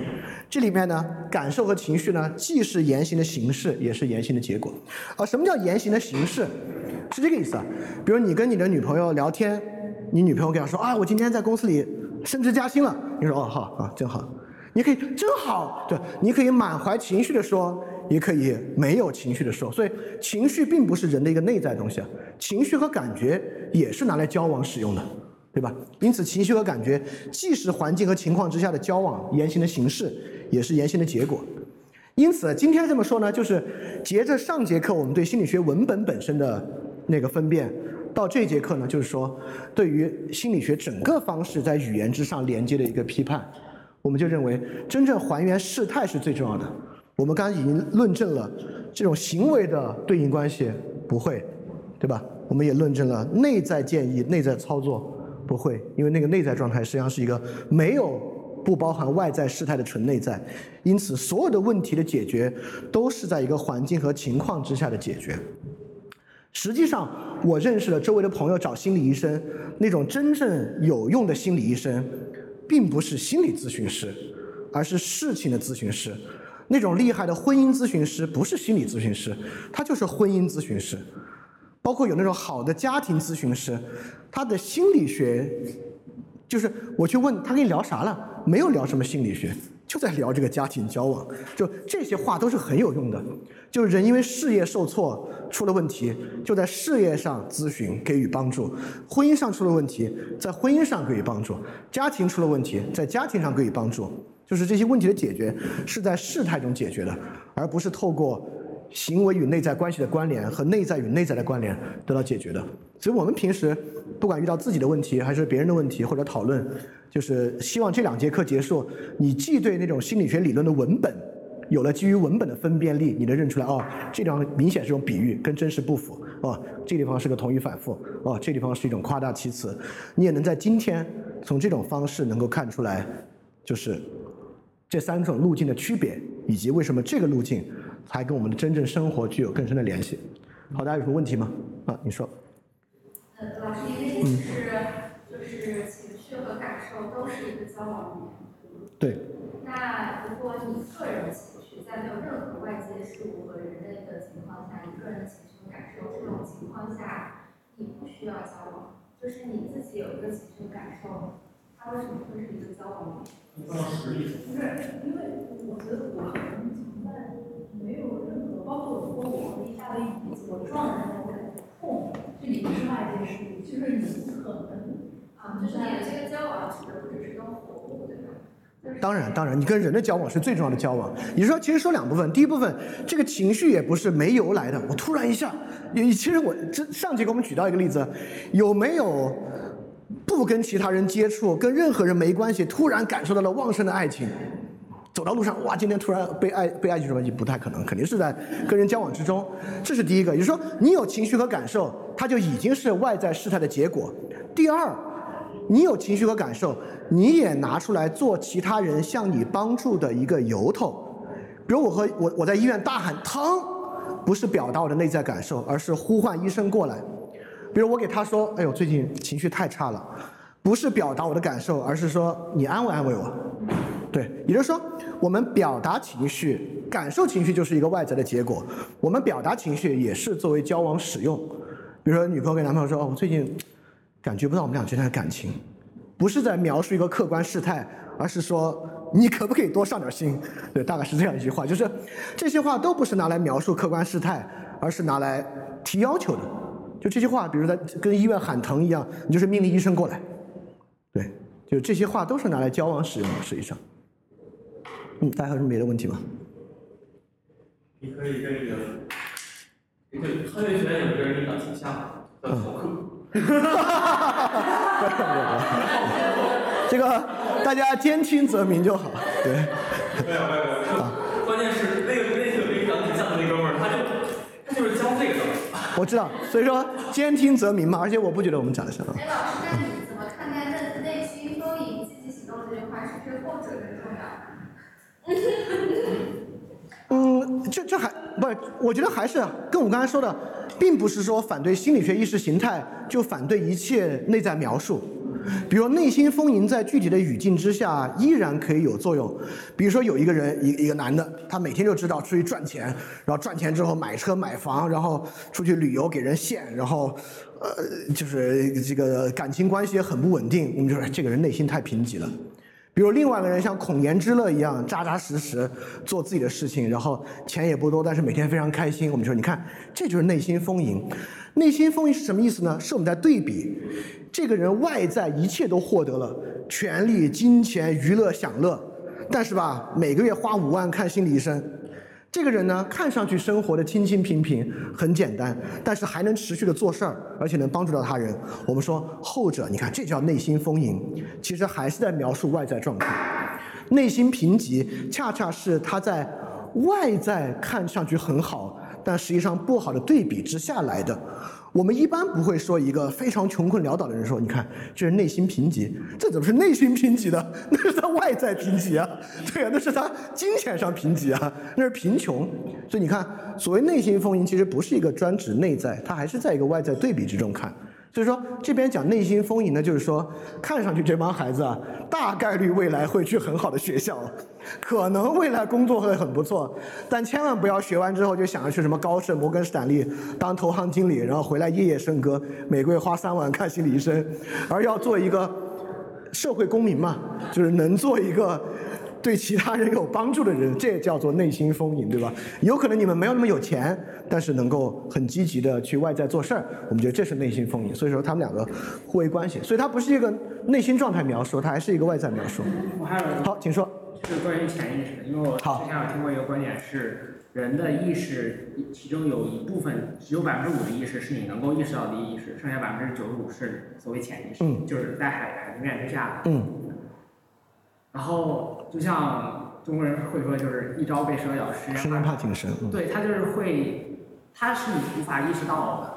S1: 这里面呢，感受和情绪呢，既是言行的形式，也是言行的结果。啊，什么叫言行的形式？是这个意思啊。比如你跟你的女朋友聊天，你女朋友跟她说啊，我今天在公司里升职加薪了。你说哦好啊，真好。你可以真好，对，你可以满怀情绪的说，也可以没有情绪的说。所以情绪并不是人的一个内在东西啊，情绪和感觉也是拿来交往使用的。对吧？因此，情绪和感觉既是环境和情况之下的交往言行的形式，也是言行的结果。因此，今天这么说呢，就是接着上节课我们对心理学文本本身的那个分辨，到这节课呢，就是说对于心理学整个方式在语言之上连接的一个批判。我们就认为，真正还原事态是最重要的。我们刚才已经论证了这种行为的对应关系不会，对吧？我们也论证了内在建议、内在操作。不会，因为那个内在状态实际上是一个没有不包含外在事态的纯内在，因此所有的问题的解决都是在一个环境和情况之下的解决。实际上，我认识了周围的朋友找心理医生，那种真正有用的心理医生，并不是心理咨询师，而是事情的咨询师。那种厉害的婚姻咨询师不是心理咨询师，他就是婚姻咨询师。包括有那种好的家庭咨询师，他的心理学，就是我去问他跟你聊啥了，没有聊什么心理学，就在聊这个家庭交往，就这些话都是很有用的。就是人因为事业受挫出了问题，就在事业上咨询给予帮助；婚姻上出了问题，在婚姻上给予帮助；家庭出了问题，在家庭上给予帮助。就是这些问题的解决是在事态中解决的，而不是透过。行为与内在关系的关联和内在与内在的关联得到解决的。所以我们平时不管遇到自己的问题还是别人的问题或者讨论，就是希望这两节课结束，你既对那种心理学理论的文本有了基于文本的分辨力，你能认出来哦，这地方明显是种比喻，跟真实不符哦，这地方是个同语反复哦，这地方是一种夸大其词，你也能在今天从这种方式能够看出来，就是这三种路径的区别，以及为什么这个路径才跟我们的真正生活具有更深的联系。好，大家有什么问题吗？啊，你说。
S5: 呃，老师，您的意思是，就是情绪和感受都是一个交往语言。
S1: 对。
S5: 那如果你个人的情绪在没有任何外界事物和人类的情况下，你个人的情绪和感受这种情况下，你不需要交往，就是你自己有一个情绪感受，它为什么会是一个交往语言？
S3: 不是，
S7: 因为我觉得我可能存在没有任何，包括如果我一下子椅子我撞人了，我感觉痛，这里不是外界事物，就是你不可能
S5: 啊，就是你的这个交往指的不只是跟活物，对吧？
S1: 当然，当然，你跟人的交往是最重要的交往。你说，其实说两部分，第一部分，这个情绪也不是没由来的。我突然一下，其实我这上节给我们举到一个例子，有没有不跟其他人接触，跟任何人没关系，突然感受到了旺盛的爱情？走到路上，哇，今天突然被爱被爱情什么？不太可能，肯定是在跟人交往之中。这是第一个，也就是说，你有情绪和感受，它就已经是外在事态的结果。第二，你有情绪和感受。你也拿出来做其他人向你帮助的一个由头，比如我和我我在医院大喊疼，不是表达我的内在感受，而是呼唤医生过来。比如我给他说，哎呦最近情绪太差了，不是表达我的感受，而是说你安慰安慰我。对，也就是说我们表达情绪、感受情绪就是一个外在的结果，我们表达情绪也是作为交往使用。比如说女朋友跟男朋友说，哦我最近感觉不到我们俩之间的感情。不是在描述一个客观事态，而是说你可不可以多上点心？对，大概是这样一句话，就是这些话都不是拿来描述客观事态，而是拿来提要求的。就这些话，比如在跟医院喊疼一样，你就是命令医生过来。对，就这些话都是拿来交往使用的，实际上。嗯，大家还有什么别的问题吗？
S3: 你可以跟一个，一个科学学院有个人领导挺像，叫逃课。
S1: 这个大家兼听则明就好，对。
S3: 没有没有没有，关键是那个那个领导挺像的那哥们儿，他就他就是教这个的。
S1: 我知道，所以说兼听则明嘛，而且我不觉得我们讲的像。
S5: 哎，老师，那你怎么看待“内内心丰盈，积极行动”这句话？是不是后者更重要？
S1: 嗯，这这还不是，我觉得还是跟我们刚才说的，并不是说反对心理学意识形态就反对一切内在描述。比如内心丰盈，在具体的语境之下依然可以有作用。比如说有一个人，一一个男的，他每天就知道出去赚钱，然后赚钱之后买车买房，然后出去旅游给人献，然后呃，就是这个感情关系也很不稳定。我们就说这个人内心太贫瘠了。比如另外一个人像孔颜之乐一样扎扎实实做自己的事情，然后钱也不多，但是每天非常开心。我们说，你看，这就是内心丰盈。内心丰盈是什么意思呢？是我们在对比这个人外在一切都获得了，权力、金钱、娱乐、享乐，但是吧，每个月花五万看心理医生。这个人呢，看上去生活的清清平平，很简单，但是还能持续的做事儿，而且能帮助到他人。我们说后者，你看这叫内心丰盈，其实还是在描述外在状态。内心贫瘠，恰恰是他在外在看上去很好，但实际上不好的对比之下来的。我们一般不会说一个非常穷困潦倒的人说，你看这是内心贫瘠，这怎么是内心贫瘠的？那是他外在贫瘠啊，对啊，那是他金钱上贫瘠啊，那是贫穷。所以你看，所谓内心丰盈，其实不是一个专指内在，它还是在一个外在对比之中看。所以说，这边讲内心丰盈呢，就是说，看上去这帮孩子啊，大概率未来会去很好的学校，可能未来工作会很不错，但千万不要学完之后就想着去什么高盛、摩根士丹利当投行经理，然后回来夜夜笙歌，每个月花三万看心理医生，而要做一个社会公民嘛，就是能做一个。对其他人有帮助的人，这也叫做内心丰盈，对吧？有可能你们没有那么有钱，但是能够很积极的去外在做事儿，我们觉得这是内心丰盈。所以说他们两个互为关系，所以它不是一个内心状态描述，它还是一个外在描述。
S6: 我还有
S1: 好，请说。
S6: 是关于潜意识的，因为我之前有听过一个观点是，人的意识其中有一部分，只有百分之五的意识是你能够意识到的意识，剩下百分之九十五是所谓潜意识，
S1: 嗯
S6: 就是在海海平面之下的。
S1: 嗯
S6: 然后就像中国人会说，就是一朝被蛇咬，十
S1: 十年
S6: 年怕
S1: 怕井绳。嗯
S6: 对，他就是会，他是你无法意识到的，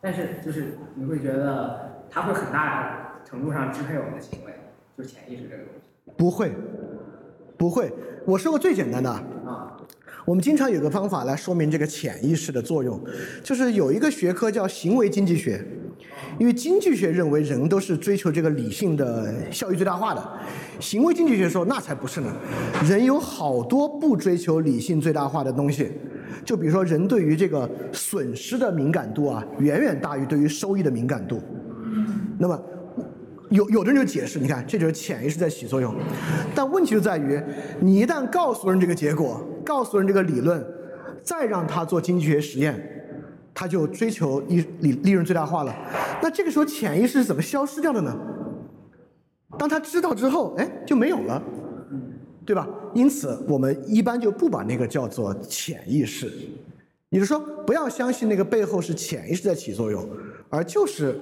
S6: 但是就是你会觉得他会很大程度上支配我们的行为，就是潜意识这个东西
S1: 不会，不会。我说个最简单的。我们经常有个方法来说明这个潜意识的作用，就是有一个学科叫行为经济学，因为经济学认为人都是追求这个理性的效益最大化的，行为经济学说那才不是呢，人有好多不追求理性最大化的东西，就比如说人对于这个损失的敏感度啊，远远大于对于收益的敏感度，那么。有有的人就解释，你看这就是潜意识在起作用，但问题就在于，你一旦告诉人这个结果，告诉人这个理论，再让他做经济学实验，他就追求利利利润最大化了。那这个时候潜意识是怎么消失掉的呢？当他知道之后，哎，就没有了，对吧？因此，我们一般就不把那个叫做潜意识，也就是说，不要相信那个背后是潜意识在起作用，而就是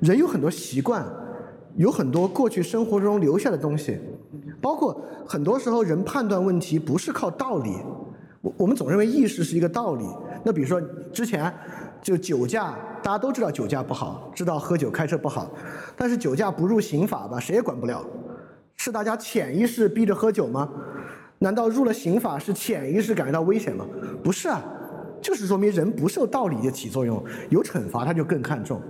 S1: 人有很多习惯。有很多过去生活中留下的东西，包括很多时候人判断问题不是靠道理，我我们总认为意识是一个道理。那比如说之前就酒驾，大家都知道酒驾不好，知道喝酒开车不好，但是酒驾不入刑法吧，谁也管不了。是大家潜意识逼着喝酒吗？难道入了刑法是潜意识感觉到危险吗？不是啊，就是说明人不受道理的起作用，有惩罚他就更看重。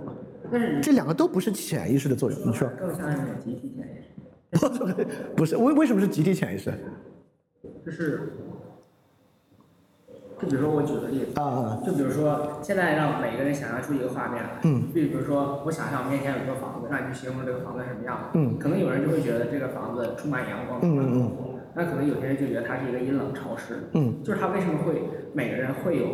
S6: 但是
S1: 这两个都不是潜意识的作用，你说？
S6: 更像一种集体潜意识，
S1: 不是为为什么是集体潜意识？
S6: 就是，就比如说我举个例子，
S1: 啊
S6: 就比如说现在让每个人想象出一个画面来，
S1: 嗯，
S6: 比如说我想象我面前有一个房子，让你去形容这个房子是什么样的，
S1: 嗯。
S6: 可能有人就会觉得这个房子充满阳光，
S1: 嗯嗯嗯。
S6: 那可能有些人就觉得它是一个阴冷潮湿，
S1: 嗯，
S6: 就是它为什么会每个人会有，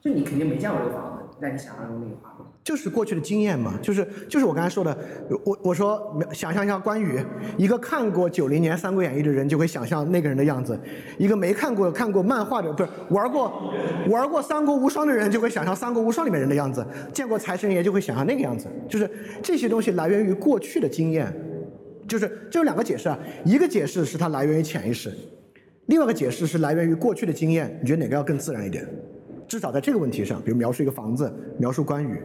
S6: 就你肯定没见过这个房子，在你想象中那个画面。
S1: 就是过去的经验嘛，就是就是我刚才说的，我我说想象一下关羽，一个看过九零年《三国演义》的人就会想象那个人的样子，一个没看过看过漫画的不是玩过玩过《三国无双》的人就会想象《三国无双》里面人的样子，见过财神爷就会想象那个样子，就是这些东西来源于过去的经验，就是这有两个解释啊，一个解释是它来源于潜意识，另外一个解释是来源于过去的经验，你觉得哪个要更自然一点？至少在这个问题上，比如描述一个房子，描述关羽。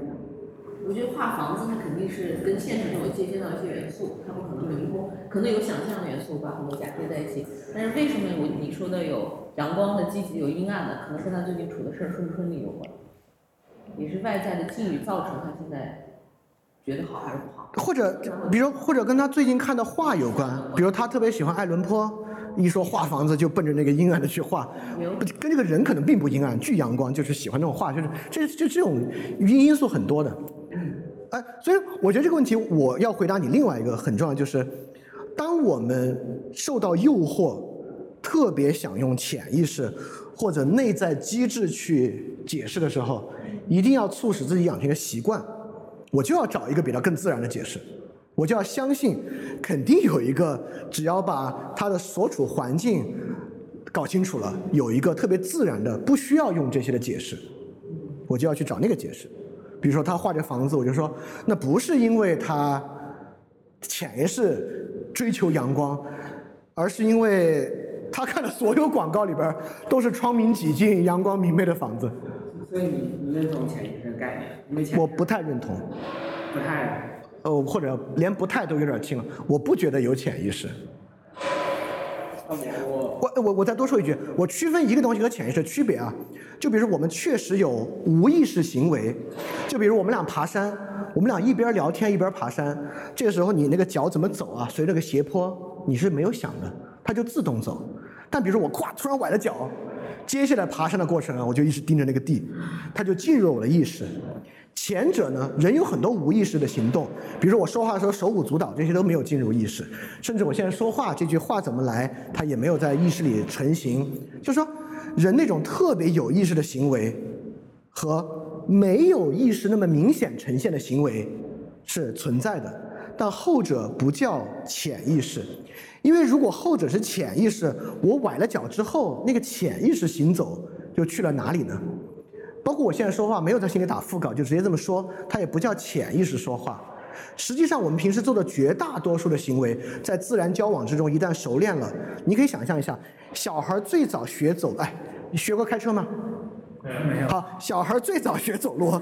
S4: 我觉得画房子，它肯定是跟现实中有借鉴到一些元素，它不可能灵活，可能有想象的元素把很多假贴在一起。但是为什么我你说的有阳光的、积极有阴暗的，可能跟他最近处的事儿顺不顺利有关，也是外在的境遇造成他现在觉得好还是不好。
S1: 或者，比如或者跟他最近看的画有关，比如他特别喜欢爱伦坡，一说画房子就奔着那个阴暗的去画，跟这个人可能并不阴暗，巨阳光，就是喜欢那种画，就是这就这种因因素很多的。哎，所以我觉得这个问题我要回答你另外一个很重要，就是当我们受到诱惑，特别想用潜意识或者内在机制去解释的时候，一定要促使自己养成一个习惯。我就要找一个比它更自然的解释，我就要相信，肯定有一个，只要把它的所处环境搞清楚了，有一个特别自然的，不需要用这些的解释，我就要去找那个解释。比如说他画这房子，我就说，那不是因为他潜意识追求阳光，而是因为他看的所有广告里边都是窗明几净、阳光明媚的房子。
S6: 所以你你认同潜意识这个概念？因为
S1: 我不太认同。
S6: 不太
S1: 呃，或者连不太都有点轻了。我不觉得有潜意识。
S6: 我我
S1: 我再多说一句，我区分一个东西和潜意识的区别啊。就比如说我们确实有无意识行为，就比如我们俩爬山，我们俩一边聊天一边爬山，这个时候你那个脚怎么走啊？随着个斜坡，你是没有想的，它就自动走。但比如说我咵突然崴了脚，接下来爬山的过程啊，我就一直盯着那个地，它就进入了我的意识。前者呢，人有很多无意识的行动，比如说我说话的时候手舞足蹈，这些都没有进入意识，甚至我现在说话这句话怎么来，它也没有在意识里成型。就说，人那种特别有意识的行为和没有意识那么明显呈现的行为是存在的。但后者不叫潜意识，因为如果后者是潜意识，我崴了脚之后，那个潜意识行走就去了哪里呢？包括我现在说话没有在心里打腹稿，就直接这么说，它也不叫潜意识说话。实际上，我们平时做的绝大多数的行为，在自然交往之中，一旦熟练了，你可以想象一下，小孩最早学走，哎，你学过开车吗？
S6: 没有。
S1: 好，小孩最早学走路，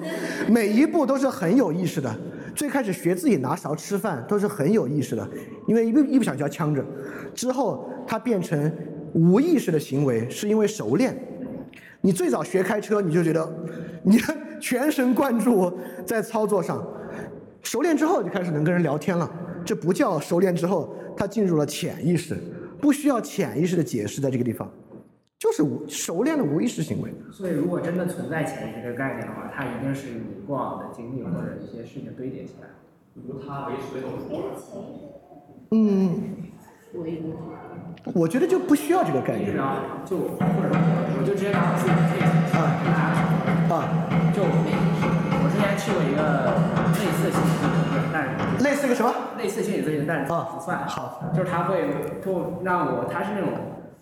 S1: 每一步都是很有意识的。最开始学自己拿勺吃饭都是很有意识的，因为一不一不小心要呛着。之后他变成无意识的行为，是因为熟练。你最早学开车，你就觉得 你全神贯注在操作上，熟练之后就开始能跟人聊天了。这不叫熟练之后，他进入了潜意识，不需要潜意识的解释，在这个地方，就是无熟练的无意识行为。
S6: 所以，如果真的存在潜意识这个概念的话，它一定是你过往的经历或者一些事情堆叠起来。
S3: 比如他为水
S1: 我觉得就不需要这个概念
S6: 就或者我就直接拿我自己的 case 跟大家说，
S1: 啊。
S6: 就我之前去过一个类似心理咨询，但是
S1: 类似一个什么？
S6: 类似心理咨询，但是
S1: 啊
S6: 不算。
S1: 好，
S6: 就是他会就让我，他是那种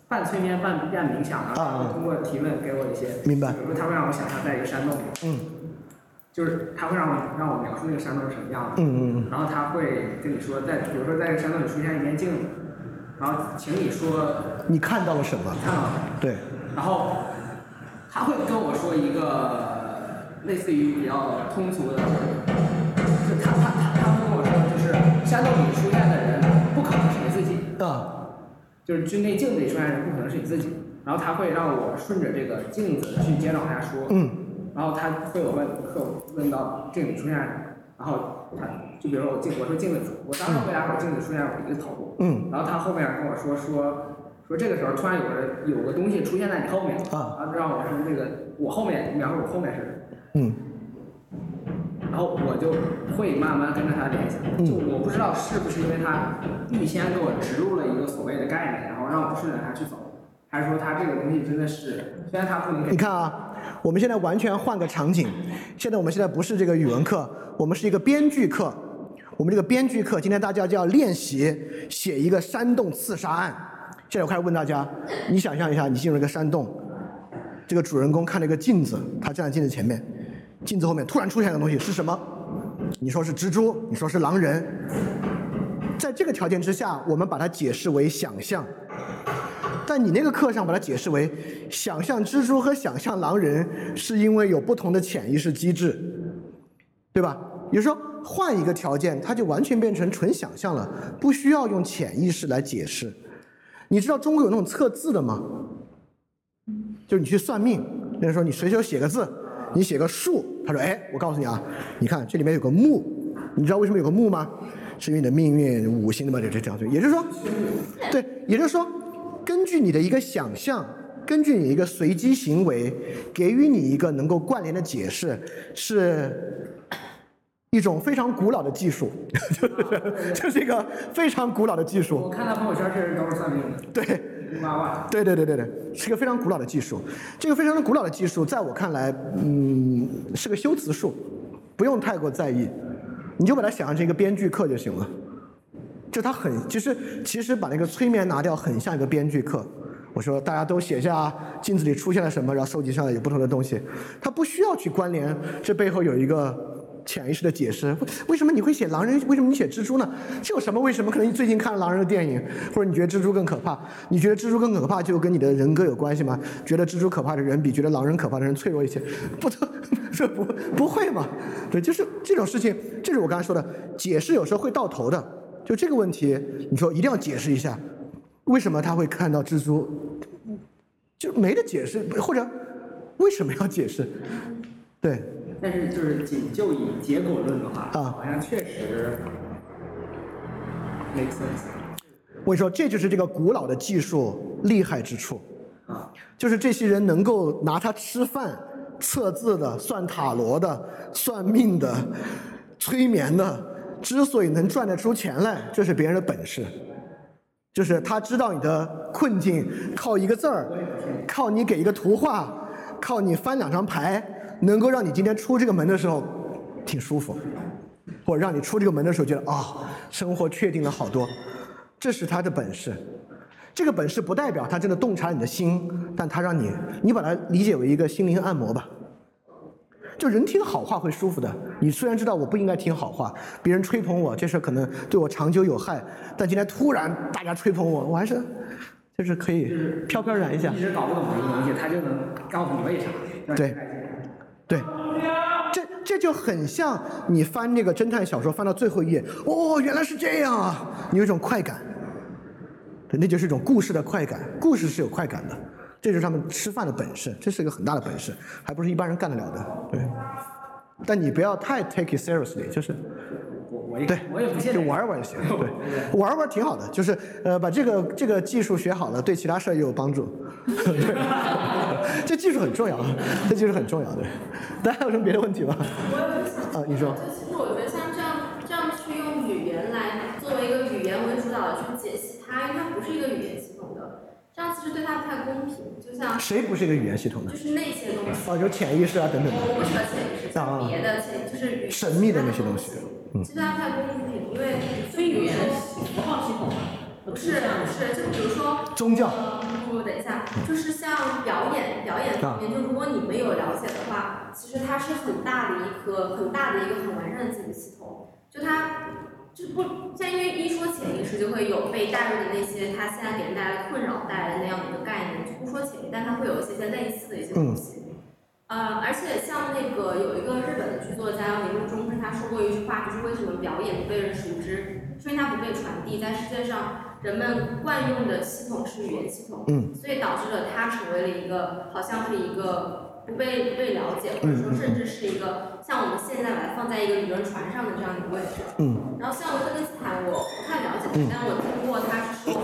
S6: 半催眠半半冥想
S1: 啊
S6: 然后通过提问给我一些，
S1: 明白
S6: 比如说他会让我想象在一个山洞里，
S1: 嗯
S6: 就是他会让我让我描述那个山洞是什么样的，
S1: 嗯嗯嗯
S6: 然后他会跟你说，在比如说在这个山洞里出现一面镜子，然后请你说
S1: 你看到了什么？
S6: 看到了，
S1: 对，
S6: 然后他会跟我说一个类似于比较通俗的，就他他他他会跟我说，就是山洞里出现的人不可能是你自己，
S1: 啊，
S6: 就是就那镜子里出现的人不可能是你自己，然后他会让我顺着这个镜子去接着往下说，
S1: 嗯。
S6: 然后他会有问会有问到镜里出现，然后他就比如说我镜我说镜子，我当时为啥说镜子出现我一个头部，
S1: 嗯。
S6: 然后他后面跟我说说说这个时候突然有个有个东西出现在你后面，
S1: 啊。
S6: 然后让我说那个我后面描述我后面是谁，
S1: 嗯。
S6: 然后我就会慢慢跟着他联想，
S1: 嗯。
S6: 就我不知道是不是因为他预先给我植入了一个所谓的概念，然后让我顺着他去走，还是说他这个东西真的是虽然他不能给
S1: 你看啊，我们现在完全换个场景，现在我们现在不是这个语文课，我们是一个编剧课。我们这个编剧课，今天大家就要练习写一个山洞刺杀案。现在我开始问大家，你想象一下，你进入一个山洞，这个主人公看了一个镜子，他站在镜子前面，镜子后面突然出现的东西是什么？你说是蜘蛛，你说是狼人。在这个条件之下，我们把它解释为想象。但你那个课上把它解释为想象蜘蛛和想象狼人，是因为有不同的潜意识机制，对吧？有时候换一个条件，它就完全变成纯想象了，不需要用潜意识来解释。你知道中国有那种测字的吗？就是你去算命，那人说你随手写个字，你写个树，他说哎，我告诉你啊，你看这里面有个木，你知道为什么有个木吗？是因为你的命运五行的嘛，这这这样子。也就是说，对，也就是说，据你的一个想象，根据你一个随机行为，给予你一个能够关联的解释，是一种非常古老的技术，就是就是一个非常古老的技术。
S6: 我看他朋友圈确实都是算命的，
S1: 对。对对对对对，是个非常古老的技术。这个非常古老的技术，在我看来，嗯，是个修辞术，不用太过在意，你就把它想象成一个编剧课就行了。就它很，就是其实把那个催眠拿掉，很像一个编剧课。我说大家都写下镜子里出现了什么，然后收集上来有不同的东西，它不需要去关联，这背后有一个潜意识的解释。为什么你会写狼人？为什么你写蜘蛛呢？这有什么为什么？可能你最近看了狼人的电影，或者你觉得蜘蛛更可怕？你觉得蜘蛛更可怕，就跟你的人格有关系吗？觉得蜘蛛可怕的人比觉得狼人可怕的人脆弱一些？不，这不不会嘛？对，就是这种事情，这是我刚才说的，解释有时候会到头的。就这个问题，你说一定要解释一下，为什么他会看到蜘蛛？就没得解释，或者为什么要解释？对，
S6: 但是就是仅就以结果论的话，
S1: 啊
S6: 好像确实 make sense
S1: 我跟你说，这就是这个古老的技术厉害之处，
S6: 啊。
S1: 就是这些人能够拿它吃饭、测字的、算塔罗的、算命的、催眠的，之所以能赚得出钱来，这是别人的本事。就是他知道你的困境，靠一个字儿，靠你给一个图画，靠你翻两张牌，能够让你今天出这个门的时候挺舒服。或者让你出这个门的时候觉得啊、生活确定了好多，这是他的本事。这个本事不代表他真的洞察你的心，但他让你，你把它理解为一个心灵按摩吧。就人听好话会舒服的。你虽然知道我不应该听好话，别人吹捧我这事儿可能对我长久有害，但今天突然大家吹捧我，我还是就是可以飘飘然一下
S6: 一。直搞不懂的一个东西，他就能告诉你为啥。
S1: 对对，这这就很像你翻那个侦探小说，翻到最后一页，哦，原来是这样啊，你有一种快感，对，那就是一种故事的快感，故事是有快感的，这就是他们吃饭的本事，这是一个很大的本事，还不是一般人干得了的，对。但你不要太 take it seriously，就是
S6: 我我也
S1: 对，
S6: 我也不信
S1: 就玩玩就行，对，玩玩挺好的，就是呃把这个这个技术学好了，对其他事儿也有帮助。对，这技术很重要，这技术很重要，对。大家还有什么别的问题吗？啊，你说。
S5: 就其实我觉得像这样这样去用语言来作为一个语言为主导的去解析它，因为它不是一个语言系统的，这样其实对他不太公平。就像
S1: 谁不是一个语言系统的
S5: 就？是那些东西，
S1: 哦，有潜意识啊等等的，
S5: 我不说潜意识，
S1: 啊
S5: 像别的潜就是
S1: 神秘的那些东西。嗯
S5: 其实它不太公平，因为
S4: 非语言符号系统嘛，
S5: 不是不是，就比如说
S1: 宗教
S5: 呃不不，等一下，就是像表演表演方面，就如果你没有了解的话，其实它是很大的一个很大的一个很完善的记忆系统，就它。就不像因为一说潜意识就会有被带入的那些，他现在给人带来困扰带来的那样的一个概念，就不说潜意识，但它会有一些些类似的一些东西。呃，而且像那个有一个日本的剧作家铃木忠是他说过一句话，就是为什么表演不被人熟知，是因为它不被传递，在世界上人们惯用的系统是语言系统，
S1: 嗯
S5: 所以导致了它成为了一个好像是一个不被不被了解，或者说甚至是一个像我们现在把它放在一个理论船上的这样一个位置。
S1: 嗯
S5: 然后像维特根斯坦，我不太了解他，但我听过他是说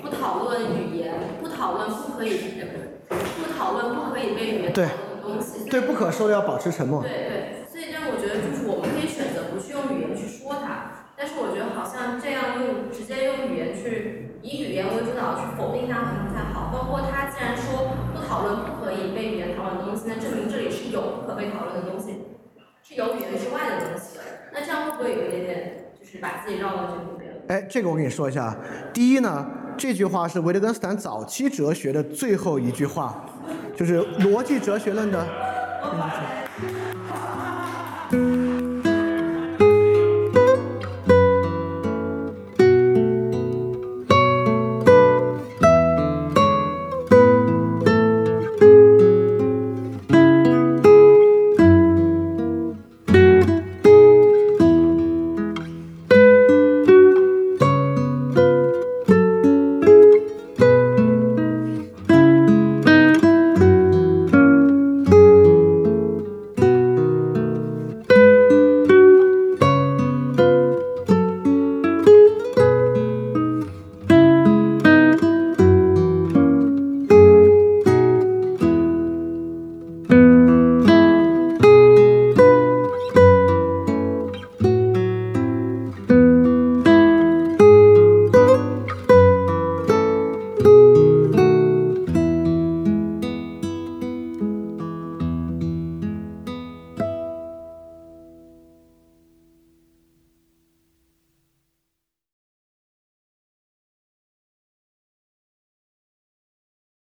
S5: 不讨论语言，不讨论不可以，呃不不讨论不可以被语言讨论的东西。
S1: 对不可说的要保持沉默。
S5: 对对，所以这样我觉得就是我们可以选择不去用语言去说它，但是我觉得好像这样用直接用语言去以语言为主导去否定它可能不太好。包括他既然说不讨论不可以被语言讨论的东西，那证明这里是有不可被讨论的东西，是有语言之外的东西的。那这样会不会有一点点就是把自己绕到这里边？
S1: 哎，这个我跟你说一下。第一呢，这句话是维特根斯坦早期哲学的最后一句话，就是逻辑哲学论的。